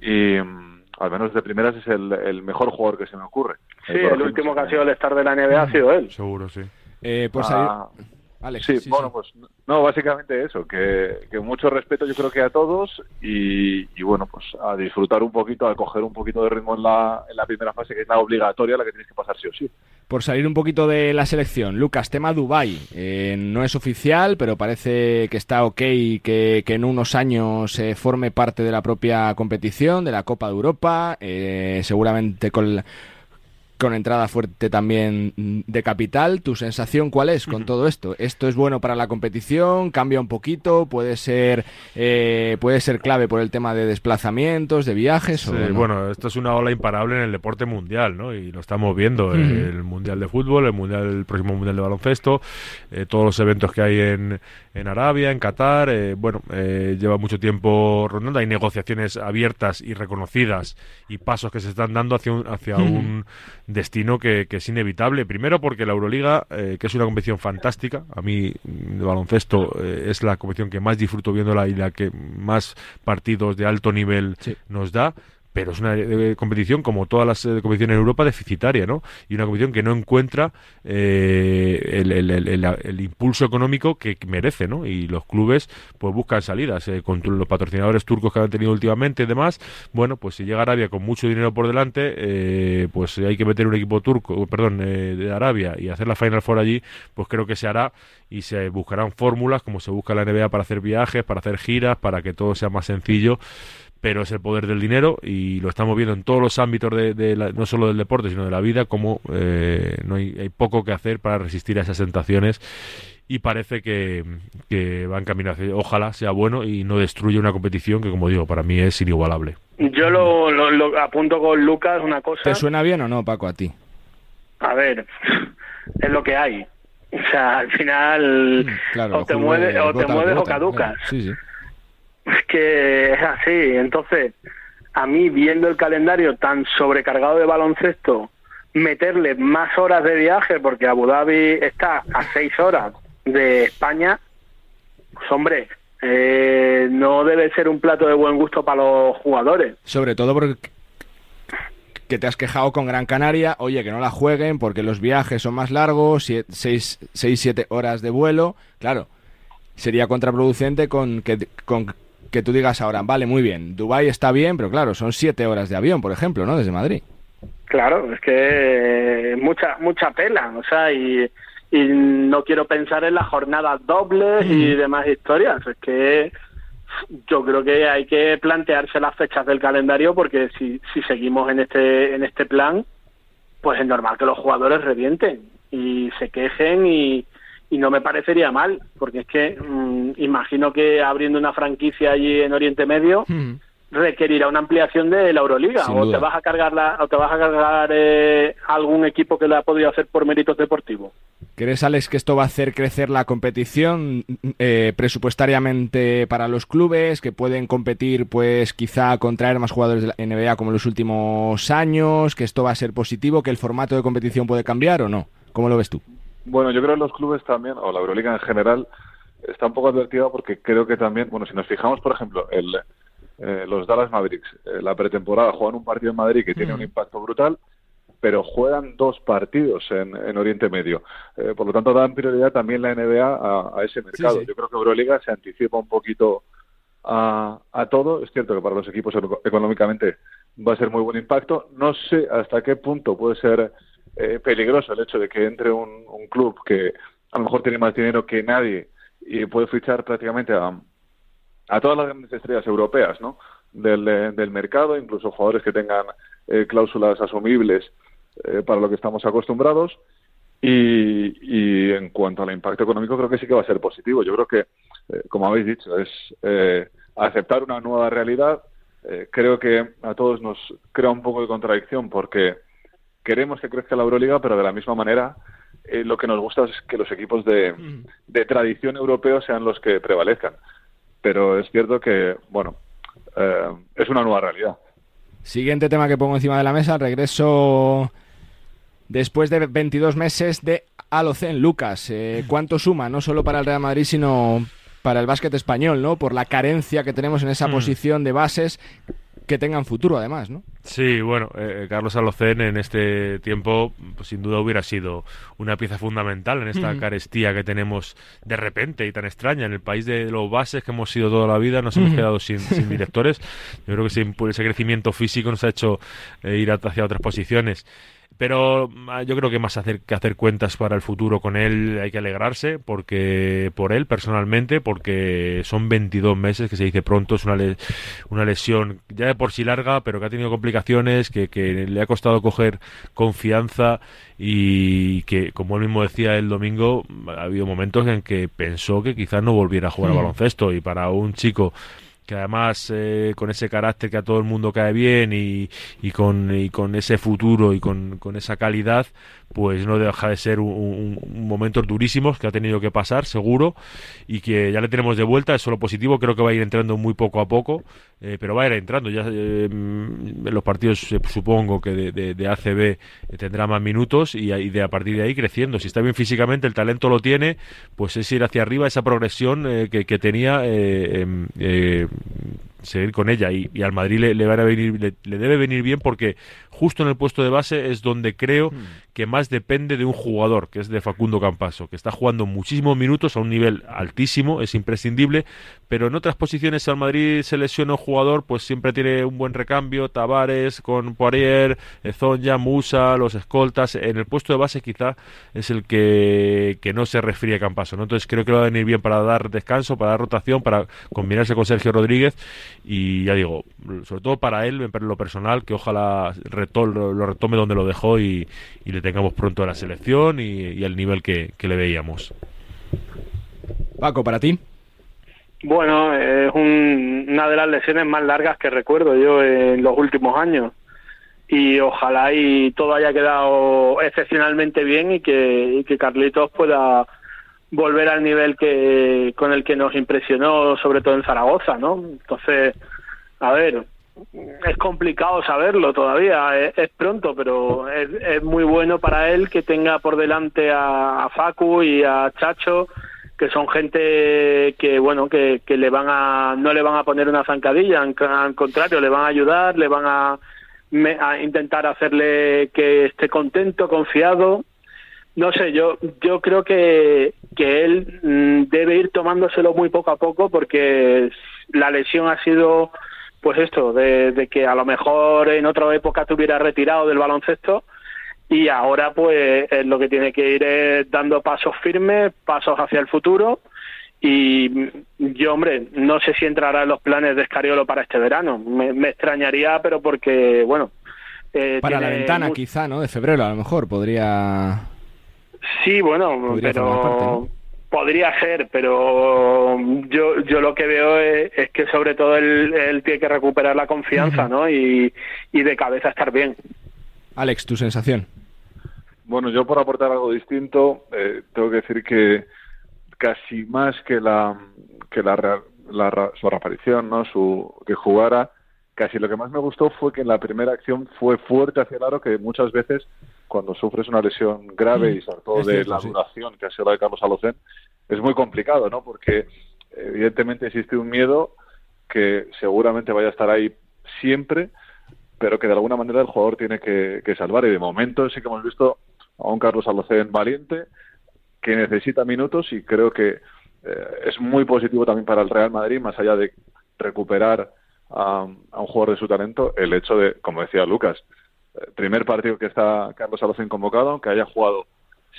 Speaker 13: Y mm, al menos de primeras es el, mejor jugador que se me ocurre.
Speaker 12: Sí, el, último que ha sido el estar de la NBA ha sido él.
Speaker 11: Seguro, sí.
Speaker 2: Eh, pues ah,
Speaker 13: sí, bueno, pues no, básicamente eso, que, mucho respeto yo creo que a todos y, bueno, pues a disfrutar un poquito, a coger un poquito de ritmo en la, en la primera fase, que es la obligatoria, la que tienes que pasar sí o sí.
Speaker 2: Por salir un poquito de la selección, Lucas, tema Dubai eh, no es oficial, pero parece que está ok que, que en unos años se forme parte de la propia competición, de la Copa de Europa, eh, seguramente con con entrada fuerte también de capital. ¿Tu sensación cuál es con todo esto? ¿Esto es bueno para la competición? ¿Cambia un poquito? ¿Puede ser, eh, puede ser clave por el tema de desplazamientos, de viajes?
Speaker 11: Bueno, esto es una ola imparable en el deporte mundial, ¿no? Y lo estamos viendo, el Mundial de Fútbol, el mundial el próximo Mundial de Baloncesto, eh, todos los eventos que hay en, en Arabia, en Qatar, eh, bueno, lleva mucho tiempo rondando, hay negociaciones abiertas y reconocidas y pasos que se están dando hacia un, hacia un destino que, es inevitable. Primero porque la Euroliga, eh, que es una competición fantástica, a mí de baloncesto eh, es la competición que más disfruto viéndola y la que más partidos de alto nivel nos da pero es una eh, competición como todas las eh, competiciones en Europa deficitaria, ¿no? Y una competición que no encuentra eh, el, impulso económico que merece, ¿no? Y los clubes pues buscan salidas con los patrocinadores turcos que han tenido últimamente y demás. Bueno, pues si llega Arabia con mucho dinero por delante, pues hay que meter un equipo turco, perdón, de Arabia y hacer la Final Four allí, pues creo que se hará y se buscarán fórmulas como se busca la NBA para hacer viajes, para hacer giras, para que todo sea más sencillo pero es el poder del dinero y lo estamos viendo en todos los ámbitos de, no solo del deporte sino de la vida como eh, no hay, hay, poco que hacer para resistir a esas tentaciones y parece que, que va en camino hacia ojalá sea bueno y no destruya una competición que como digo para mí es inigualable.
Speaker 12: Yo lo, lo, apunto con Lucas una cosa.
Speaker 2: ¿te suena bien o no Paco a ti?
Speaker 12: a ver es lo que hay. O sea al final mm, o te mueves o te mueves o caducas.
Speaker 2: sí sí
Speaker 12: es que es así. Entonces, a mí, viendo el calendario tan sobrecargado de baloncesto, meterle más horas de viaje, porque Abu Dhabi está a seis horas de España, pues hombre, eh, no debe ser un plato de buen gusto para los jugadores.
Speaker 2: Sobre todo porque que te has quejado con Gran Canaria, oye, que no la jueguen porque los viajes son más largos, seis, seis, siete horas de vuelo, claro, sería contraproducente con que, con que tú digas ahora, vale, muy bien, Dubái está bien, pero claro, son siete horas de avión, por ejemplo, ¿no? Desde Madrid.
Speaker 12: Claro, es que mucha mucha pela, o sea, y, y no quiero pensar en las jornadas dobles y mm. demás historias, es que yo creo que hay que plantearse las fechas del calendario porque si, si seguimos en este en este plan, pues es normal que los jugadores revienten y se quejen y, y no me parecería mal, porque es que mm, imagino que abriendo una franquicia allí en Oriente Medio hmm. requerirá una ampliación de la Euroliga o te vas a cargar la, o te vas a cargar eh, algún equipo que la ha podido hacer por méritos deportivos.
Speaker 2: ¿Crees, Alex, que esto va a hacer crecer la competición eh, presupuestariamente para los clubes, que pueden competir, pues quizá contraer más jugadores de la NBA como en los últimos años, que esto va a ser positivo, que el formato de competición puede cambiar o no? ¿Cómo lo ves tú?
Speaker 13: Bueno, yo creo que los clubes también, o la Euroliga en general, está un poco advertida porque creo que también, bueno, si nos fijamos, por ejemplo, el, eh, los Dallas Mavericks, eh, la pretemporada juegan un partido en Madrid que tiene un impacto brutal, pero juegan dos partidos en, Oriente Medio. Eh, por lo tanto, dan prioridad también la NBA a, ese mercado. Yo creo que Euroliga se anticipa un poquito a, a, todo. Es cierto que para los equipos económicamente va a ser muy buen impacto. No sé hasta qué punto puede ser eh, peligroso el hecho de que entre un, club que a lo mejor tiene más dinero que nadie y puede fichar prácticamente a, a todas las grandes estrellas europeas ¿no? del, del mercado, incluso jugadores que tengan eh, cláusulas asumibles eh, para lo que estamos acostumbrados. Y, y, en cuanto al impacto económico, creo que sí que va a ser positivo. Yo creo que, como habéis dicho, es aceptar una nueva realidad. creo que a todos nos crea un poco de contradicción porque queremos que crezca la Euroliga, pero de la misma manera eh, lo que nos gusta es que los equipos de, tradición europeo sean los que prevalezcan. Pero es cierto que, bueno, eh, es una nueva realidad.
Speaker 2: Siguiente tema que pongo encima de la mesa, regreso después de 22 meses de Alocen. Lucas, eh, ¿cuánto suma? No solo para el Real Madrid, sino para el básquet español, ¿no? Por la carencia que tenemos en esa mm. posición de bases que tengan futuro además, ¿no?
Speaker 11: Sí, bueno, eh, Carlos Alocén en este tiempo pues, sin duda hubiera sido una pieza fundamental en esta carestía que tenemos de repente y tan extraña en el país de los bases que hemos sido toda la vida, nos hemos quedado sin, directores. Yo creo que ese, ese crecimiento físico nos ha hecho eh, ir hacia otras posiciones. Pero ah, yo creo que más hacer que hacer cuentas para el futuro con él hay que alegrarse porque por él personalmente porque son 22 meses que se dice pronto es una una lesión ya de por sí larga pero que ha tenido complicaciones que, que le ha costado coger confianza y que como él mismo decía el domingo ha habido momentos en que pensó que quizás no volviera a jugar al hmm. baloncesto y para un chico que además eh, con ese carácter que a todo el mundo cae bien y, y, con, y con ese futuro y con, con esa calidad, pues no deja de ser un, momentos durísimos que ha tenido que pasar, seguro, y que ya le tenemos de vuelta, es solo positivo, creo que va a ir entrando muy poco a poco, eh, pero va a ir entrando, ya eh, en los partidos eh, supongo que de, ACB tendrá más minutos y, de a partir de ahí creciendo, si está bien físicamente, el talento lo tiene, pues es ir hacia arriba esa progresión que, tenía em, seguir con ella y, al Madrid le, le, a venir, le, debe venir bien porque justo en el puesto de base es donde creo hmm. Que más depende de un jugador, que es de Facundo Campaso, que está jugando muchísimos minutos a un nivel altísimo, es imprescindible, pero en otras posiciones al Madrid se lesiona un jugador, pues siempre tiene un buen recambio, Tavares con Poirier, Zonja, Musa, los escoltas, en el puesto de base quizá es el que, que no se resfríe Campaso, ¿no? entonces creo que va a venir bien para dar descanso, para dar rotación, para combinarse con Sergio Rodríguez y ya digo, sobre todo para él, en lo personal, que ojalá lo, retome donde lo dejó y, le tengamos pronto a la selección y, al nivel que, le veíamos.
Speaker 2: Paco, para ti.
Speaker 12: Bueno, es una de las lesiones más largas que recuerdo yo en los últimos años y ojalá y todo haya quedado excepcionalmente bien y que, y que Carlitos pueda volver al nivel que con el que nos impresionó sobre todo en Zaragoza, ¿no? Entonces, a ver, es complicado saberlo todavía, es, pronto, pero es, muy bueno para él que tenga por delante a, Facu y a Chacho, que son gente que, bueno, que, que, le van a, no le van a poner una zancadilla, al contrario, le van a ayudar, le van a, a intentar hacerle que esté contento, confiado. No sé, yo, yo creo que, que él mm, debe ir tomándoselo muy poco a poco porque la lesión ha sido pues esto, de, que a lo mejor en otra época te hubiera retirado del baloncesto y ahora pues lo que tiene que ir es dando pasos firmes, pasos hacia el futuro y yo, hombre, no sé si entrará en los planes de Escariolo para este verano. Me, extrañaría, pero porque, bueno...
Speaker 2: Eh, para la ventana quizá, ¿no? De febrero a lo mejor podría...
Speaker 12: Sí, bueno, pero... Podría ser, pero yo, yo lo que veo es, que sobre todo él, tiene que recuperar la confianza, ¿no? Y, de cabeza estar bien.
Speaker 2: Alex, tu sensación.
Speaker 13: Bueno, yo por aportar algo distinto, eh, tengo que decir que casi más que la que la, su reaparición, ¿no? Su que jugara, casi lo que más me gustó fue que en la primera acción fue fuerte hacia el aro, que muchas veces cuando sufres una lesión grave y sobre todo de la duración que ha sido la de Carlos Alocen, es muy complicado, ¿no? Porque evidentemente existe un miedo que seguramente vaya a estar ahí siempre, pero que de alguna manera el jugador tiene que, salvar. Y de momento sí que hemos visto a un Carlos Alocen valiente que necesita minutos y creo que eh, es muy positivo también para el Real Madrid, más allá de recuperar a, a un jugador de su talento, el hecho de, como decía Lucas, primer partido que está Carlos Alocen convocado, que haya jugado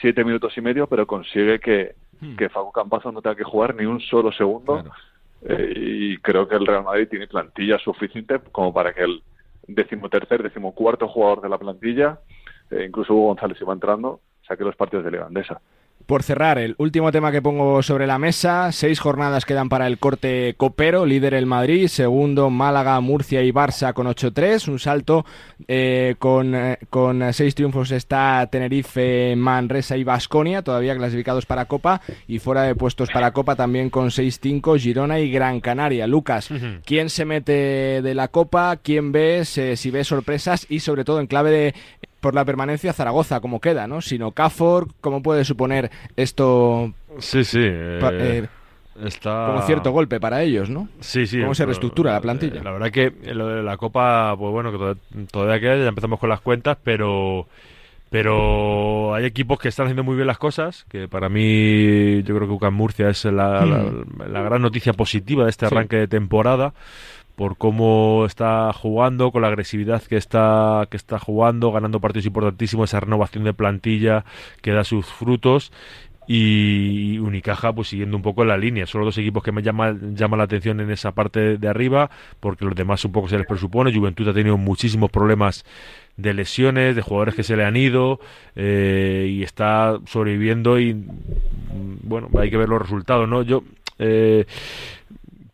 Speaker 13: siete minutos y medio, pero consigue que, hmm. que Facu Campazo no tenga que jugar ni un solo segundo. Eh, y creo que el Real Madrid tiene plantilla suficiente como para que el decimotercer, decimocuarto jugador de la plantilla, eh, incluso Hugo González iba entrando, saque los partidos de Levandesa.
Speaker 2: Por cerrar, el último tema que pongo sobre la mesa, seis jornadas quedan para el corte copero, líder el Madrid, segundo Málaga, Murcia y Barça con 8-3, un salto eh, con, eh, con seis triunfos está Tenerife, Manresa y Basconia, todavía clasificados para Copa, y fuera de puestos para Copa también con 6-5 Girona y Gran Canaria. Lucas, ¿quién se mete de la Copa? ¿Quién ves? Eh, si ves sorpresas y sobre todo en clave de por la permanencia Zaragoza, como queda, ¿no? Sino Cafor, ¿cómo puede suponer esto?
Speaker 11: Sí, sí. Eh, eh, está...
Speaker 2: Como cierto golpe para ellos, ¿no?
Speaker 11: Sí, sí.
Speaker 2: ¿Cómo se reestructura la plantilla?
Speaker 11: La verdad que lo de la Copa, pues bueno, que todavía, queda, ya empezamos con las cuentas, pero pero hay equipos que están haciendo muy bien las cosas, que para mí yo creo que UCAM Murcia es la, hmm. la, gran noticia positiva de este arranque de temporada, por cómo está jugando, con la agresividad que está, que está jugando, ganando partidos importantísimos, esa renovación de plantilla que da sus frutos y Unicaja pues siguiendo un poco la línea. Son los dos equipos que me llaman llama la atención en esa parte de arriba, porque los demás un poco se les presupone. Juventud ha tenido muchísimos problemas de lesiones, de jugadores que se le han ido eh, y está sobreviviendo y bueno, hay que ver los resultados, ¿no? Yo eh,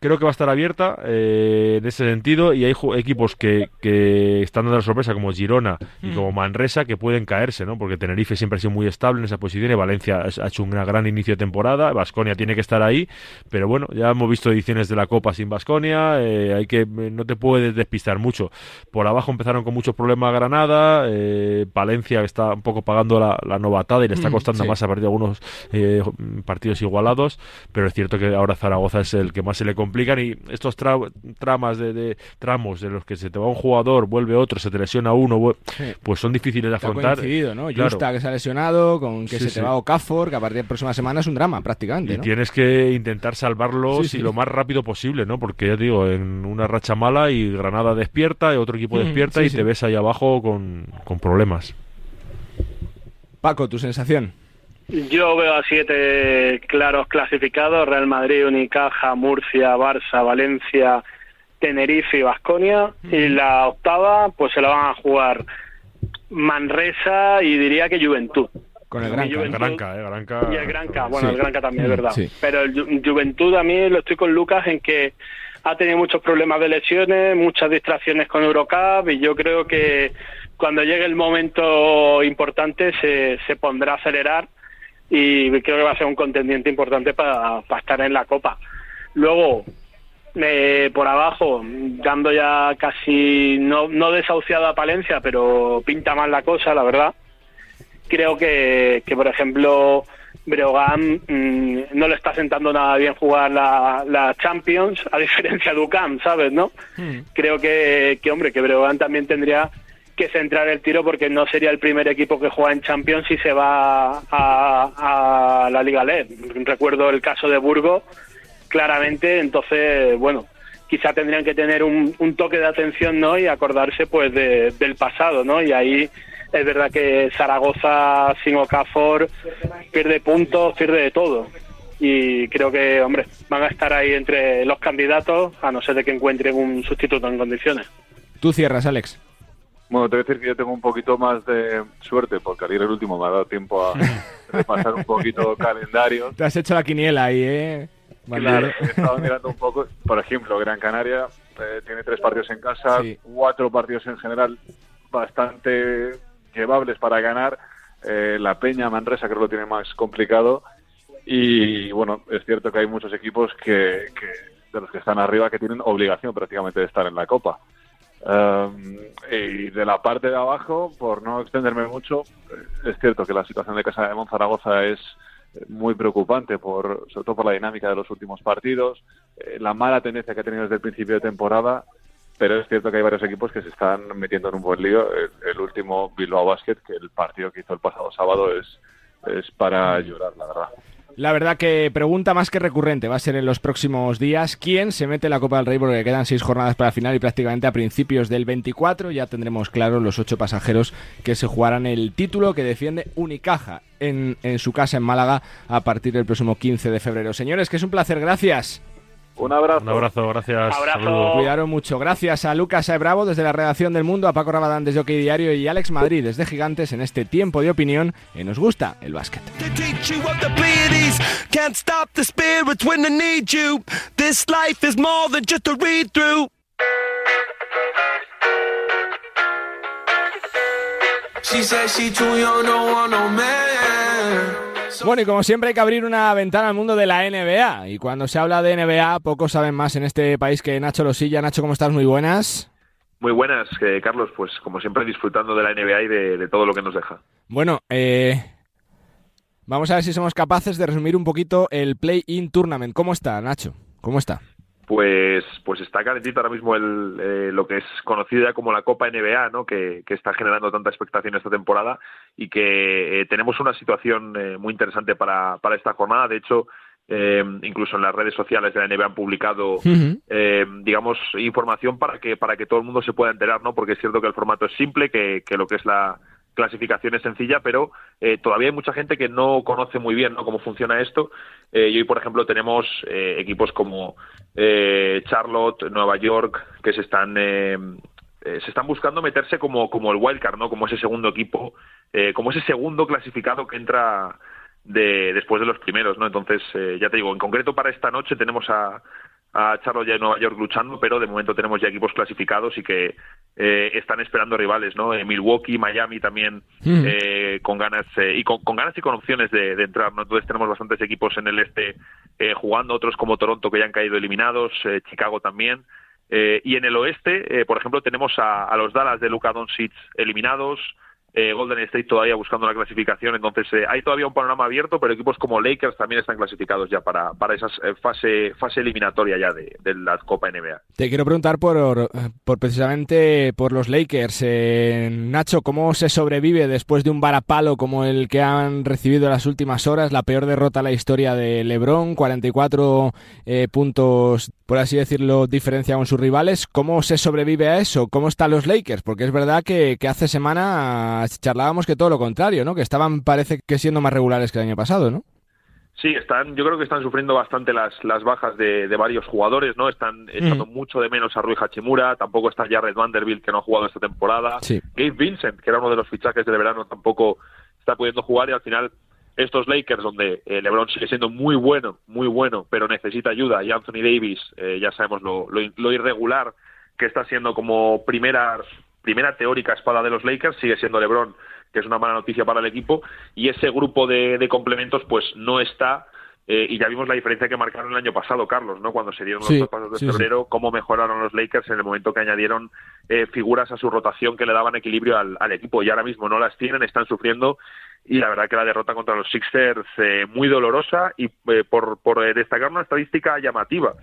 Speaker 11: creo que va a estar abierta eh, en ese sentido y hay equipos que, que, están dando la sorpresa como Girona y como mm. Manresa que pueden caerse, ¿no? Porque Tenerife siempre ha sido muy estable en esa posición y Valencia ha hecho un gran inicio de temporada, Vasconia tiene que estar ahí, pero bueno, ya hemos visto ediciones de la Copa sin Vasconia, eh, hay que no te puedes despistar mucho. Por abajo empezaron con muchos problemas Granada, eh, Valencia está un poco pagando la, novatada y le está mm, costando más a partir de algunos partidos igualados, pero es cierto que ahora Zaragoza es el que más se le complica y estos tramas de, tramos de los que se te va un jugador, vuelve otro, se te lesiona uno, pues son difíciles de afrontar.
Speaker 2: ¿no? Justa que se ha lesionado, con que se te va Okafor, que a partir de la próxima semana es un drama prácticamente.
Speaker 11: Y tienes que intentar salvarlos y lo más rápido posible, ¿no? Porque ya digo, en una racha mala y Granada despierta, y otro equipo despierta y te ves ahí abajo con, con problemas.
Speaker 2: Paco, tu sensación.
Speaker 12: Yo veo a siete claros clasificados, Real Madrid, Unicaja, Murcia, Barça, Valencia, Tenerife y Vasconia. Y la octava, pues se la van a jugar Manresa y diría que Juventud.
Speaker 2: Con el Granca.
Speaker 11: Granca, eh, Granca,
Speaker 12: Y el Granca, bueno, el Granca también, es verdad. Pero el Juventud a mí lo estoy con Lucas en que ha tenido muchos problemas de lesiones, muchas distracciones con Eurocup y yo creo que cuando llegue el momento importante se, se pondrá a acelerar y creo que va a ser un contendiente importante para, estar en la Copa. Luego, eh, por abajo, dando ya casi, no, no desahuciado a Palencia, pero pinta mal la cosa, la verdad. Creo que, que por ejemplo, Breogán mm, no le está sentando nada bien jugar la, la Champions, a diferencia de UCAM, ¿sabes? no hmm. Creo que, que, hombre, que Breogán también tendría que centrar el tiro porque no sería el primer equipo que juega en Champions si se va a, la Liga LED. Recuerdo el caso de Burgo, claramente, entonces, bueno, quizá tendrían que tener un, toque de atención ¿no? y acordarse pues del pasado, ¿no? Y ahí es verdad que Zaragoza sin Okafor pierde puntos, pierde de todo. Y creo que, hombre, van a estar ahí entre los candidatos, a no ser de que encuentren un sustituto en condiciones.
Speaker 2: Tú cierras, Alex.
Speaker 13: Bueno, te voy a decir que yo tengo un poquito más de suerte, porque al ir el último me ha dado tiempo a repasar un poquito calendario.
Speaker 2: Te has hecho la quiniela ahí, ¿eh?
Speaker 13: Claro, he estado mirando un poco. Por ejemplo, Gran Canaria eh, tiene tres partidos en casa, cuatro partidos en general bastante llevables para ganar. Eh, la Peña, Manresa creo que lo tiene más complicado. Y bueno, es cierto que hay muchos equipos que, que de los que están arriba que tienen obligación prácticamente de estar en la Copa. Um, y de la parte de abajo, por no extenderme mucho, eh, es cierto que la situación de Casa de Monzaragoza es muy preocupante, por, sobre todo por la dinámica de los últimos partidos, eh, la mala tendencia que ha tenido desde el principio de temporada, pero es cierto que hay varios equipos que se están metiendo en un buen lío. El, último Bilbao Basket, que el partido que hizo el pasado sábado es, es para llorar, la verdad.
Speaker 2: La verdad que pregunta más que recurrente va a ser en los próximos días quién se mete en la Copa del Rey porque quedan seis jornadas para la final y prácticamente a principios del 24 ya tendremos claros los ocho pasajeros que se jugarán el título que defiende Unicaja en, en su casa en Málaga a partir del próximo 15 de febrero. Señores, que es un placer, gracias.
Speaker 13: Un abrazo.
Speaker 11: Un abrazo, gracias.
Speaker 2: Cuidaron mucho. Gracias a Lucas A. Bravo desde la redacción del Mundo, a Paco Rabadán desde OK Diario y Alex Madrid desde Gigantes en este tiempo de opinión y Nos Gusta el Básquet. Bueno, y como siempre hay que abrir una ventana al mundo de la NBA. Y cuando se habla de NBA, pocos saben más en este país que Nacho Losilla. Nacho, ¿cómo estás? Muy buenas.
Speaker 14: Muy buenas, eh, Carlos. Pues como siempre disfrutando de la NBA y de, todo lo que nos deja.
Speaker 2: Bueno, eh, vamos a ver si somos capaces de resumir un poquito el Play-In Tournament. ¿Cómo está, Nacho? ¿Cómo está?
Speaker 14: Pues pues está calentito ahora mismo el, eh, lo que es conocido ya como la Copa NBA, ¿no? Que, que está generando tanta expectación esta temporada y que eh, tenemos una situación eh, muy interesante para, para esta jornada. De hecho, eh, incluso en las redes sociales de la NBA han publicado, eh, digamos, información para que para que todo el mundo se pueda enterar, ¿no? Porque es cierto que el formato es simple, que, que lo que es la clasificación es sencilla, pero eh, todavía hay mucha gente que no conoce muy bien ¿no? cómo funciona esto. Eh, y hoy, por ejemplo, tenemos eh, equipos como Charlotte, Nueva York, que se están se están buscando meterse como, como el wildcard, ¿no? Como ese segundo equipo, como ese segundo clasificado que entra de, después de los primeros, ¿no? Entonces, ya te digo, en concreto para esta noche tenemos a, a Charlotte y Nueva York luchando, pero de momento tenemos ya equipos clasificados y que eh, están esperando rivales, ¿no? Eh, Milwaukee, Miami también mm. eh, con ganas y con, ganas y con opciones de, entrar, ¿no? Entonces tenemos bastantes equipos en el este jugando, otros como Toronto que ya han caído eliminados, Chicago también. y en el oeste, por ejemplo, tenemos a, a los Dallas de Luka Doncic eliminados, eh, Golden State todavía buscando la clasificación, entonces eh, hay todavía un panorama abierto, pero equipos como Lakers también están clasificados ya para, para esa eh, fase, fase eliminatoria ya de, la Copa NBA.
Speaker 2: Te quiero preguntar por, por precisamente por los Lakers. Nacho, ¿cómo se sobrevive después de un varapalo como el que han recibido en las últimas horas? La peor derrota en la historia de LeBron, 44 puntos, por así decirlo, diferencia con sus rivales. ¿Cómo se sobrevive a eso? ¿Cómo están los Lakers? Porque es verdad que, que hace semana charlábamos que todo lo contrario, ¿no? Que estaban, parece que siendo más regulares que el año pasado, ¿no?
Speaker 14: Sí, están, yo creo que están sufriendo bastante las, las bajas de, varios jugadores, ¿no? Están echando mucho de menos a Rui Hachimura, tampoco está Jared Vanderbilt, que no ha jugado esta temporada. Gabe Vincent, que era uno de los fichajes del verano, tampoco está pudiendo jugar y al final estos Lakers, donde eh, LeBron sigue siendo muy bueno, muy bueno, pero necesita ayuda, y Anthony Davis, eh, ya sabemos lo, lo, irregular que está siendo como primera primera teórica espada de los Lakers sigue siendo LeBron, que es una mala noticia para el equipo, y ese grupo de, complementos pues no está eh, y ya vimos la diferencia que marcaron el año pasado, Carlos, ¿no? Cuando se dieron los pasos de febrero, cómo mejoraron los Lakers en el momento que añadieron eh, figuras a su rotación que le daban equilibrio al, equipo. Y ahora mismo no las tienen, están sufriendo. Y la verdad que la derrota contra los Sixers eh, muy dolorosa y por, por destacar una estadística llamativa.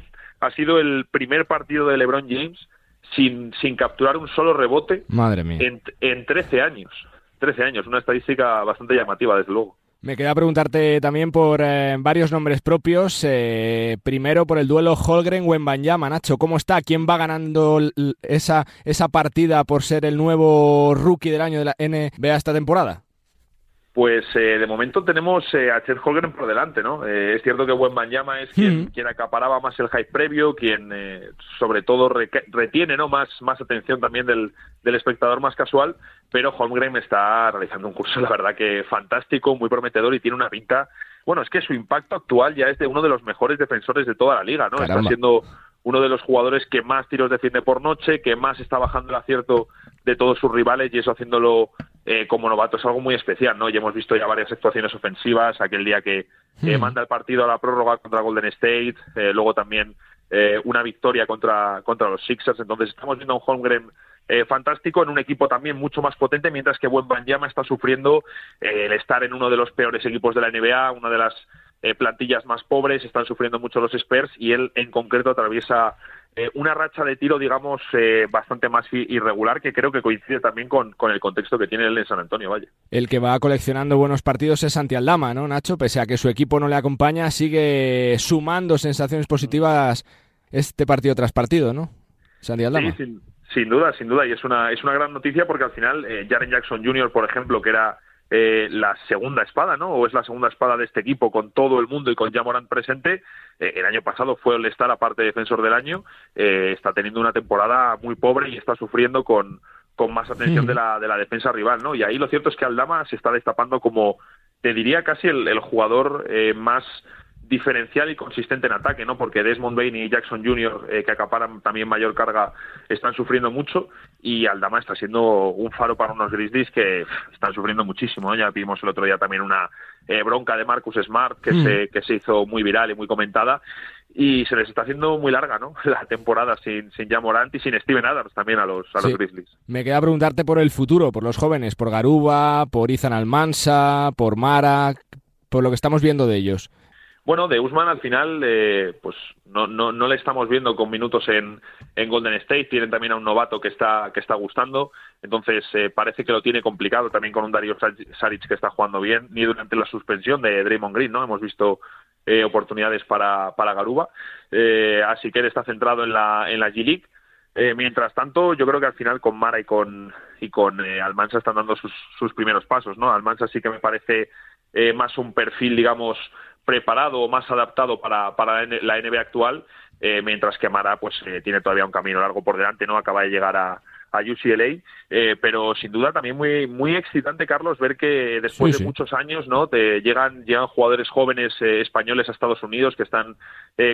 Speaker 14: Ha sido el primer partido de LeBron James sin, sin capturar un solo rebote
Speaker 2: Madre mía.
Speaker 14: En, en 13 años. 13 años, una estadística bastante llamativa, desde luego.
Speaker 2: Me queda preguntarte también por eh, varios nombres propios. Eh, primero por el duelo Holgren-Wembanyama. Nacho, ¿cómo está? ¿Quién va ganando esa, esa partida por ser el nuevo rookie del año de la NBA esta temporada?
Speaker 14: Pues eh, de momento tenemos eh, a Chet Holgren por delante, ¿no? Eh, es cierto que Wembanyama es quien, quien acaparaba más el hype previo, quien sobre todo retiene ¿no? más, más atención también del, del espectador más casual, pero Holmgren está realizando un curso, la verdad que fantástico, muy prometedor y tiene una pinta... Bueno, es que su impacto actual ya es de uno de los mejores defensores de toda la liga, ¿no? Está siendo uno de los jugadores que más tiros defiende por noche, que más está bajando el acierto de todos sus rivales y eso haciéndolo eh, como novato es algo muy especial, ¿no? Y hemos visto ya varias actuaciones ofensivas, aquel día que hmm. manda el partido a la prórroga contra Golden State, eh, luego también eh, una victoria contra, contra los Sixers, entonces estamos viendo a un Holmgren fantástico en un equipo también mucho más potente, mientras que Buen Banyama está sufriendo el estar en uno de los peores equipos de la NBA, una de las plantillas más pobres, están sufriendo mucho los Spurs y él en concreto atraviesa eh, una racha de tiro, digamos, eh, bastante más irregular, que creo que coincide también con, el contexto que tiene él en San Antonio, vaya.
Speaker 2: El que va coleccionando buenos partidos es Santi Aldama, ¿no, Nacho? Pese a que su equipo no le acompaña, sigue sumando sensaciones positivas este partido tras partido, ¿no? Santi Aldama.
Speaker 14: Sí, sin, duda, sin duda, y es una, es una gran noticia porque al final eh, Jaren Jackson Jr., por ejemplo, que era eh, la segunda espada, ¿no? O es la segunda espada de este equipo con todo el mundo y con Jamoran presente. Eh, el año pasado fue el estar aparte de defensor del año. Eh, está teniendo una temporada muy pobre y está sufriendo con, con más atención de la, de la defensa rival, ¿no? Y ahí lo cierto es que Aldama se está destapando como, te diría casi el, el jugador más diferencial y consistente en ataque, ¿no? Porque Desmond Bain y Jackson Jr., eh, que acaparan también mayor carga, están sufriendo mucho y Aldama está siendo un faro para unos Grizzlies que están sufriendo muchísimo. Ya vimos el otro día también una eh, bronca de Marcus Smart que, mm. se, que se hizo muy viral y muy comentada y se les está haciendo muy larga, ¿no? La temporada sin, sin Morant y sin Steven Adams también a los, a los Grizzlies.
Speaker 2: Me queda preguntarte por el futuro, por los jóvenes, por Garuba, por Ethan Almansa, por Mara, por lo que estamos viendo de ellos.
Speaker 14: Bueno, de Usman al final, eh, pues no, no, no le estamos viendo con minutos en, en Golden State. Tienen también a un novato que está, que está gustando. Entonces eh, parece que lo tiene complicado también con un Dario Saric que está jugando bien, ni durante la suspensión de Draymond Green, ¿no? Hemos visto oportunidades para, para Garuba. así que él está centrado en la, en la G-League. mientras tanto, yo creo que al final con Mara y con, y con Almansa están dando sus, sus primeros pasos. ¿no? Almansa sí que me parece más un perfil, digamos, preparado o más adaptado para, para la NBA actual, eh, mientras que Mara pues eh, tiene todavía un camino largo por delante, no acaba de llegar a, a UCLA, eh, pero sin duda también muy muy excitante Carlos ver que después de muchos años no te llegan llegan jugadores jóvenes españoles a Estados Unidos que están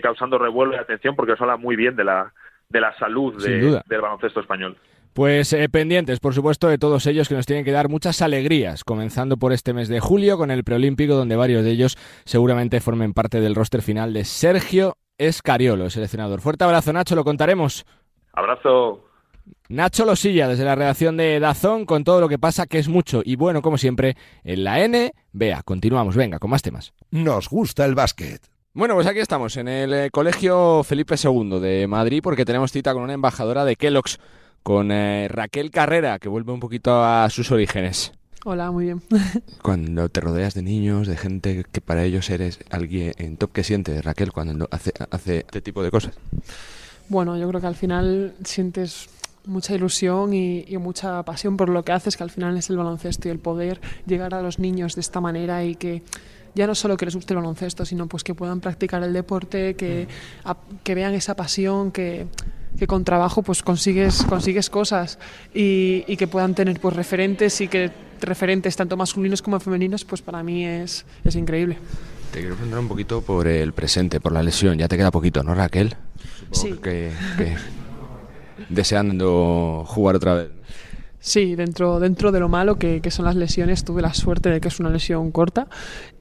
Speaker 14: causando revuelo y atención porque eso habla muy bien de la de la salud del baloncesto español.
Speaker 2: Pues eh, pendientes, por supuesto, de todos ellos que nos tienen que dar muchas alegrías, comenzando por este mes de julio con el preolímpico, donde varios de ellos seguramente formen parte del roster final de Sergio Escariolo, seleccionador. Fuerte abrazo, Nacho, lo contaremos.
Speaker 14: Abrazo.
Speaker 2: Nacho Losilla, desde la redacción de Dazón, con todo lo que pasa, que es mucho y bueno, como siempre, en la N. Vea, continuamos, venga, con más temas.
Speaker 1: Nos gusta el básquet.
Speaker 2: Bueno, pues aquí estamos, en el eh, Colegio Felipe II de Madrid, porque tenemos cita con una embajadora de Kellogg's con eh, Raquel Carrera, que vuelve un poquito a sus orígenes.
Speaker 15: Hola, muy bien.
Speaker 2: Cuando te rodeas de niños, de gente que para ellos eres alguien en top, ¿qué sientes, Raquel, cuando hace, hace este tipo de cosas?
Speaker 15: Bueno, yo creo que al final sientes mucha ilusión y, y, mucha pasión por lo que haces, que al final es el baloncesto y el poder llegar a los niños de esta manera y que ya no solo que les guste el baloncesto, sino pues que puedan practicar el deporte, que, que vean esa pasión, que, que con trabajo pues consigues, consigues cosas y, y, que puedan tener pues referentes y que referentes tanto masculinos como femeninos pues para mí es, es increíble.
Speaker 2: Te quiero preguntar un poquito por el presente, por la lesión. Ya te queda poquito, ¿no, Raquel?
Speaker 15: sí.
Speaker 2: que deseando jugar otra vez.
Speaker 15: Sí, dentro, dentro de lo malo que, que, son las lesiones, tuve la suerte de que es una lesión corta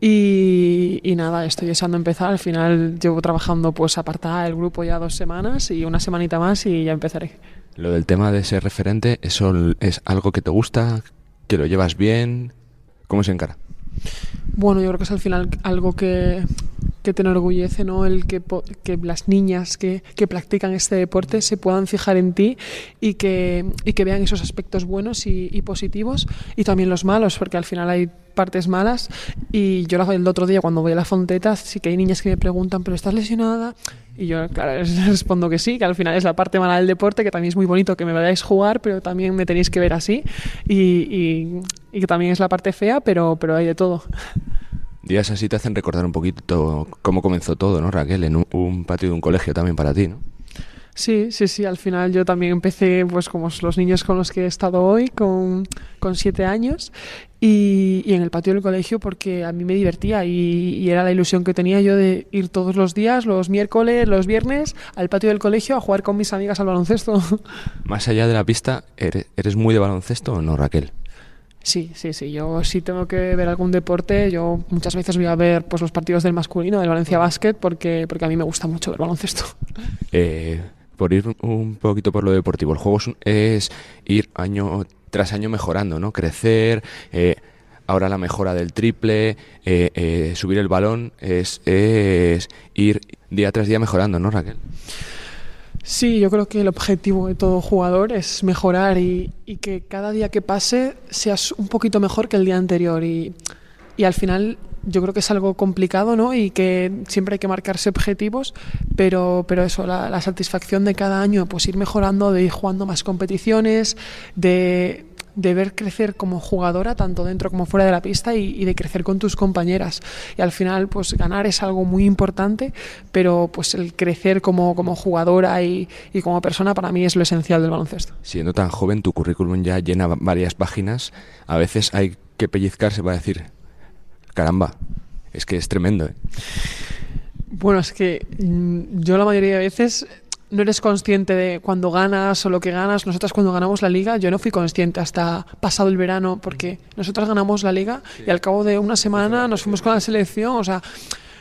Speaker 15: y, y, nada, estoy deseando empezar. Al final llevo trabajando pues apartada el grupo ya dos semanas y una semanita más y ya empezaré.
Speaker 2: Lo del tema de ser referente, ¿eso es algo que te gusta? ¿Que lo llevas bien? ¿Cómo se encara?
Speaker 15: Bueno, yo creo que es al final algo que, que te enorgullece, ¿no? El que, que las niñas que, que, practican este deporte se puedan fijar en ti y que, y que vean esos aspectos buenos y, y, positivos y también los malos, porque al final hay partes malas y yo el otro día cuando voy a la fonteta sí que hay niñas que me preguntan, ¿pero estás lesionada? Y yo, claro, les respondo que sí, que al final es la parte mala del deporte, que también es muy bonito que me veáis jugar, pero también me tenéis que ver así y, y, y que también es la parte fea, pero, pero hay de todo.
Speaker 2: Días así te hacen recordar un poquito cómo comenzó todo, ¿no, Raquel? En un, un, patio de un colegio también para ti, ¿no?
Speaker 15: Sí, sí, sí. Al final yo también empecé, pues como los niños con los que he estado hoy, con, con siete años, y, y, en el patio del colegio porque a mí me divertía y, y, era la ilusión que tenía yo de ir todos los días, los miércoles, los viernes, al patio del colegio a jugar con mis amigas al baloncesto.
Speaker 2: Más allá de la pista, ¿eres, eres muy de baloncesto o no, Raquel?
Speaker 15: Sí, sí, sí. Yo si tengo que ver algún deporte, yo muchas veces voy a ver pues los partidos del masculino, del Valencia Basket, porque, porque a mí me gusta mucho ver baloncesto.
Speaker 2: Eh, por ir un poquito por lo deportivo, el juego es ir año tras año mejorando, ¿no? Crecer, eh, ahora la mejora del triple, eh, eh, subir el balón, es, es ir día tras día mejorando, ¿no, Raquel?
Speaker 15: Sí, yo creo que el objetivo de todo jugador es mejorar y, y, que cada día que pase seas un poquito mejor que el día anterior y, al final yo creo que es algo complicado ¿no? y que siempre hay que marcarse objetivos, pero, pero eso, la, la satisfacción de cada año, pues ir mejorando, de ir jugando más competiciones, de, de ver crecer como jugadora, tanto dentro como fuera de la pista, y, y, de crecer con tus compañeras. Y al final, pues ganar es algo muy importante, pero pues el crecer como, como jugadora y, y como persona para mí es lo esencial del baloncesto.
Speaker 2: Siendo tan joven, tu currículum ya llena varias páginas. A veces hay que pellizcarse para decir, caramba, es que es tremendo. ¿eh?
Speaker 15: Bueno, es que mm, yo la mayoría de veces no eres consciente de cuando ganas o lo que ganas. Nosotras cuando ganamos la liga, yo no fui consciente hasta pasado el verano, porque nosotras ganamos la liga sí. y al cabo de una semana nos fuimos con la selección, o sea,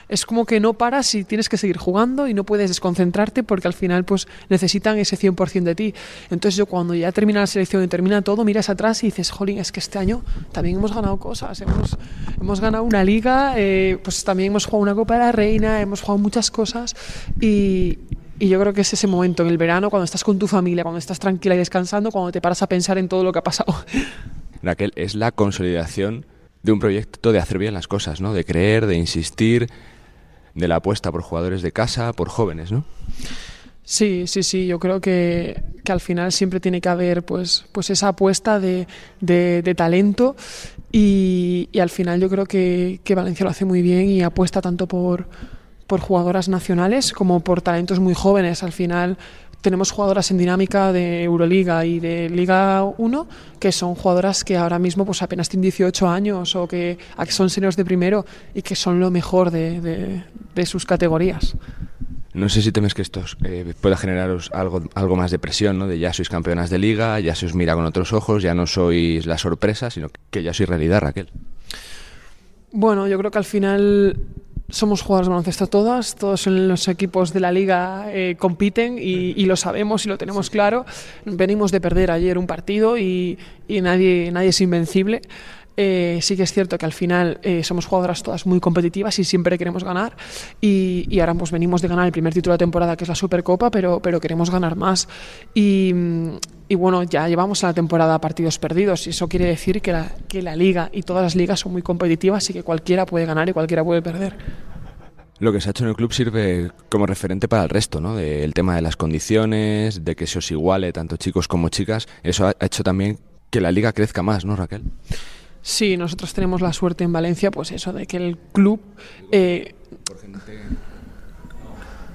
Speaker 15: es como que no paras y tienes que seguir jugando y no puedes desconcentrarte porque al final pues necesitan ese 100% de ti. Entonces yo cuando ya termina la selección y termina todo, miras atrás y dices, jolín, es que este año también hemos ganado cosas, hemos, hemos ganado una liga, eh, pues también hemos jugado una Copa de la Reina, hemos jugado muchas cosas y, y yo creo que es ese momento en el verano, cuando estás con tu familia, cuando estás tranquila y descansando, cuando te paras a pensar en todo lo que ha pasado.
Speaker 2: Raquel, es la consolidación de un proyecto de hacer bien las cosas, ¿no? De creer, de insistir, de la apuesta por jugadores de casa, por jóvenes, ¿no?
Speaker 15: Sí, sí, sí, yo creo que, que, al final siempre tiene que haber pues, pues esa apuesta de, de, talento y, y, al final yo creo que, que, Valencia lo hace muy bien y apuesta tanto por, por jugadoras nacionales como por talentos muy jóvenes. Al final tenemos jugadoras en dinámica de Euroliga y de Liga 1 que son jugadoras que ahora mismo pues apenas tienen 18 años o que, son seniors de primero y que son lo mejor de, de, de sus categorías.
Speaker 2: No sé si temes que esto eh, pueda generaros algo, algo más de presión, ¿no? De ya sois campeonas de liga, ya se os mira con otros ojos, ya no sois la sorpresa, sino que ya sois realidad, Raquel.
Speaker 15: Bueno, yo creo que al final somos jugadores de baloncesto todas, todos en los equipos de la liga eh, compiten y, y, lo sabemos y lo tenemos claro. Venimos de perder ayer un partido y, y nadie, nadie es invencible. Eh, sí que es cierto que al final eh, somos jugadoras todas muy competitivas y siempre queremos ganar. Y, y, ahora pues venimos de ganar el primer título de temporada, que es la Supercopa, pero, pero queremos ganar más. Y, y bueno, ya llevamos a la temporada partidos perdidos y eso quiere decir que la, que la liga y todas las ligas son muy competitivas y que cualquiera puede ganar y cualquiera puede perder
Speaker 2: lo que se ha hecho en el club sirve como referente para el resto, ¿no? Del tema de las condiciones, de que se os iguale tanto chicos como chicas. Eso ha hecho también que la liga crezca más, ¿no, Raquel?
Speaker 15: Sí, nosotros tenemos la suerte en Valencia, pues eso, de que el club... Eh,
Speaker 2: por gente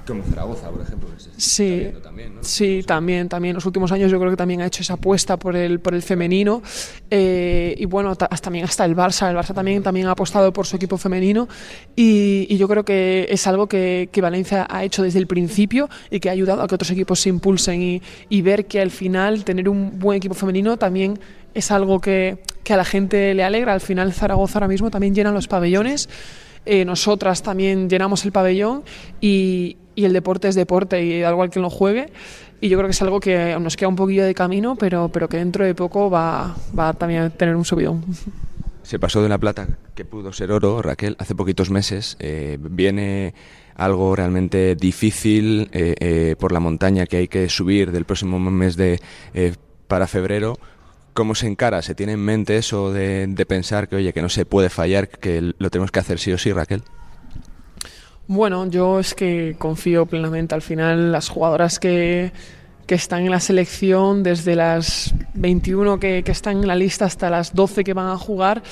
Speaker 2: como Zaragoza, por ejemplo.
Speaker 15: Sí, también, ¿no? sí, también, también. Los últimos años yo creo que también ha hecho esa apuesta por el, por el femenino. Eh, y bueno, hasta, también hasta el Barça. El Barça también, también ha apostado por su equipo femenino. Y, y yo creo que es algo que, que, Valencia ha hecho desde el principio y que ha ayudado a que otros equipos se impulsen y, y ver que al final tener un buen equipo femenino también es algo que, que, a la gente le alegra. Al final Zaragoza ahora mismo también llena los pabellones. Eh, nosotras también llenamos el pabellón y, y, el deporte es deporte y da igual que lo juegue. Y yo creo que es algo que nos queda un poquillo de camino, pero, pero que dentro de poco va, va también a tener un subidón.
Speaker 2: Se pasó de la plata que pudo ser oro, Raquel, hace poquitos meses. Eh, viene algo realmente difícil eh, eh, por la montaña que hay que subir del próximo mes de para febrero. ¿Cómo se encara? ¿Se tiene en mente eso de, pensar que, oye, que no se puede fallar, que lo tenemos que hacer sí o sí, Raquel?
Speaker 15: Bueno, yo es que confío plenamente. Al final, las jugadoras que, que están en la selección, desde las 21 que, que, están en la lista hasta las 12 que van a jugar,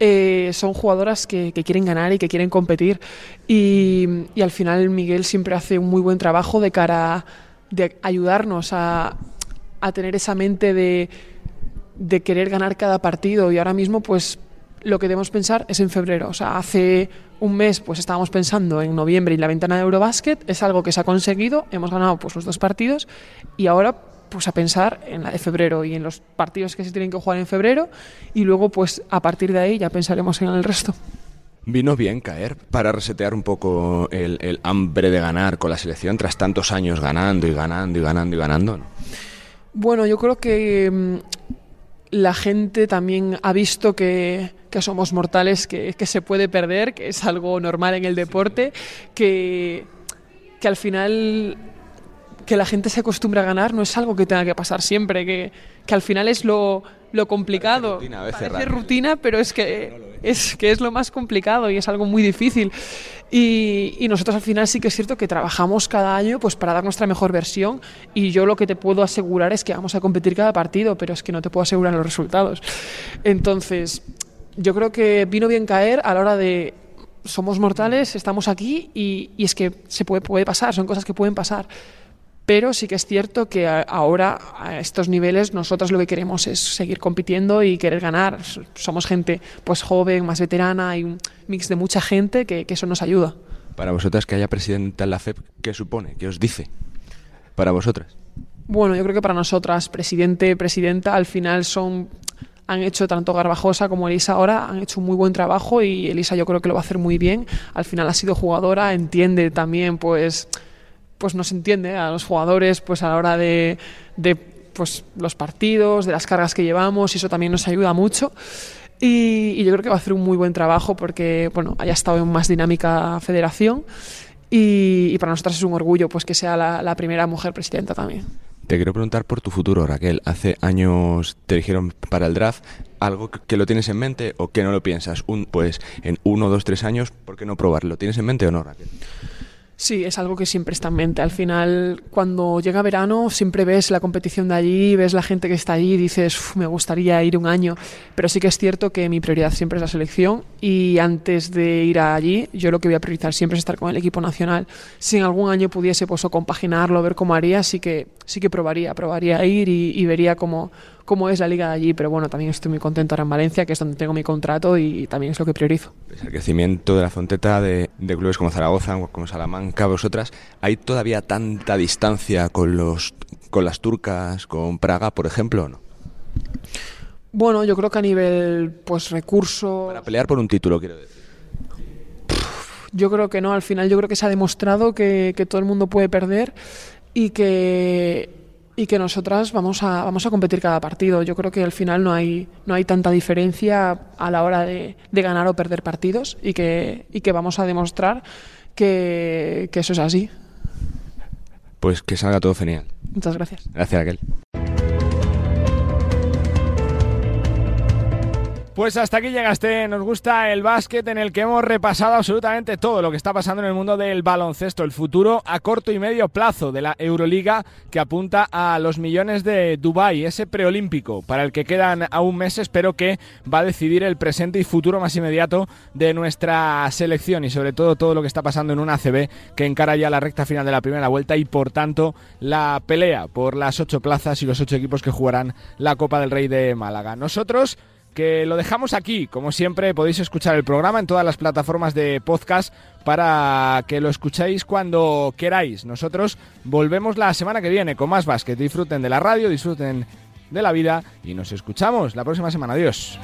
Speaker 15: eh, son jugadoras que, que, quieren ganar y que quieren competir. Y, y, al final Miguel siempre hace un muy buen trabajo de cara a de ayudarnos a, a tener esa mente de de querer ganar cada partido y ahora mismo pues lo que debemos pensar es en febrero. O sea, hace un mes pues estábamos pensando en noviembre y la ventana de Eurobasket, es algo que se ha conseguido, hemos ganado pues los dos partidos y ahora pues a pensar en la de febrero y en los partidos que se tienen que jugar en febrero y luego pues a partir de ahí ya pensaremos en el resto.
Speaker 2: Vino bien caer para resetear un poco el, el hambre de ganar con la selección tras tantos años ganando y ganando y ganando y ganando. ¿no?
Speaker 15: Bueno, yo creo que la gente también ha visto que, que somos mortales, que, que, se puede perder, que es algo normal en el deporte, que, que al final que la gente se acostumbre a ganar no es algo que tenga que pasar siempre, que, que al final es lo, lo complicado.
Speaker 2: Parece rutina, a veces
Speaker 15: Parece rutina pero es que, es, que es lo más complicado y es algo muy difícil. Y, y, nosotros al final sí que es cierto que trabajamos cada año pues para dar nuestra mejor versión y yo lo que te puedo asegurar es que vamos a competir cada partido, pero es que no te puedo asegurar los resultados. Entonces, yo creo que vino bien caer a la hora de somos mortales, estamos aquí y, y es que se puede, puede pasar, son cosas que pueden pasar. Pero sí que es cierto que ahora, a estos niveles, nosotros lo que queremos es seguir compitiendo y querer ganar. Somos gente pues joven, más veterana, hay un mix de mucha gente que, que eso nos ayuda.
Speaker 2: Para vosotras que haya presidenta en la FEP, ¿qué supone? ¿Qué os dice? Para vosotras.
Speaker 15: Bueno, yo creo que para nosotras, presidente, presidenta, al final son han hecho tanto Garbajosa como Elisa ahora, han hecho un muy buen trabajo y Elisa yo creo que lo va a hacer muy bien. Al final ha sido jugadora, entiende también pues pues nos entiende a los jugadores pues a la hora de, de pues los partidos, de las cargas que llevamos y eso también nos ayuda mucho. Y, yo creo que va a hacer un muy buen trabajo porque bueno, haya estado en más dinámica federación y, para nosotros es un orgullo pues que sea la, la primera mujer presidenta también.
Speaker 16: Te quiero preguntar por tu futuro, Raquel. Hace años te dijeron para el draft algo que lo tienes en mente o que no lo piensas. Un, pues en uno, dos, tres años, ¿por qué no probarlo? ¿Tienes en mente o no, Raquel?
Speaker 15: Sí, es algo que siempre está en mente. Al final, cuando llega verano, siempre ves la competición de allí, ves la gente que está allí y dices, me gustaría ir un año. Pero sí que es cierto que mi prioridad siempre es la selección y antes de ir allí, yo lo que voy a priorizar siempre es estar con el equipo nacional. Si en algún año pudiese pues, compaginarlo, ver cómo haría, sí que, sí que probaría, probaría ir y vería cómo, cómo es la liga de allí, pero bueno, también estoy muy contento ahora en Valencia, que es donde tengo mi contrato y también es lo que priorizo.
Speaker 16: El crecimiento de la Fonteta de, clubes como Zaragoza, como Salamanca, vosotras, ¿hay todavía tanta distancia con, los, con las turcas, con Praga, por ejemplo, o no?
Speaker 15: Bueno, yo creo que a nivel pues recurso...
Speaker 16: Para pelear por un título, quiero decir.
Speaker 15: Yo creo que no, al final yo creo que se ha demostrado que, que todo el mundo puede perder y que y que nosotras vamos a, vamos a competir cada partido. Yo creo que al final no hay, no hay tanta diferencia a la hora de, de ganar o perder partidos y que, y que vamos a demostrar que, que eso es así.
Speaker 16: Pues que salga todo genial.
Speaker 15: Muchas gracias.
Speaker 16: Gracias, Raquel.
Speaker 2: Pues hasta aquí llegaste. Nos gusta el básquet en el que hemos repasado absolutamente todo lo que está pasando en el mundo del baloncesto, el futuro a corto y medio plazo de la Euroliga que apunta a los millones de Dubai, ese preolímpico para el que quedan aún meses, pero que va a decidir el presente y futuro más inmediato de nuestra selección y sobre todo todo lo que está pasando en una ACB que encara ya la recta final de la primera vuelta y por tanto la pelea por las ocho plazas y los ocho equipos que jugarán la Copa del Rey de Málaga. Nosotros que lo dejamos aquí. Como siempre, podéis escuchar el programa en todas las plataformas de podcast para que lo escuchéis cuando queráis. Nosotros volvemos la semana que viene con más básquet. Disfruten de la radio, disfruten de la vida y nos escuchamos la próxima semana. Adiós.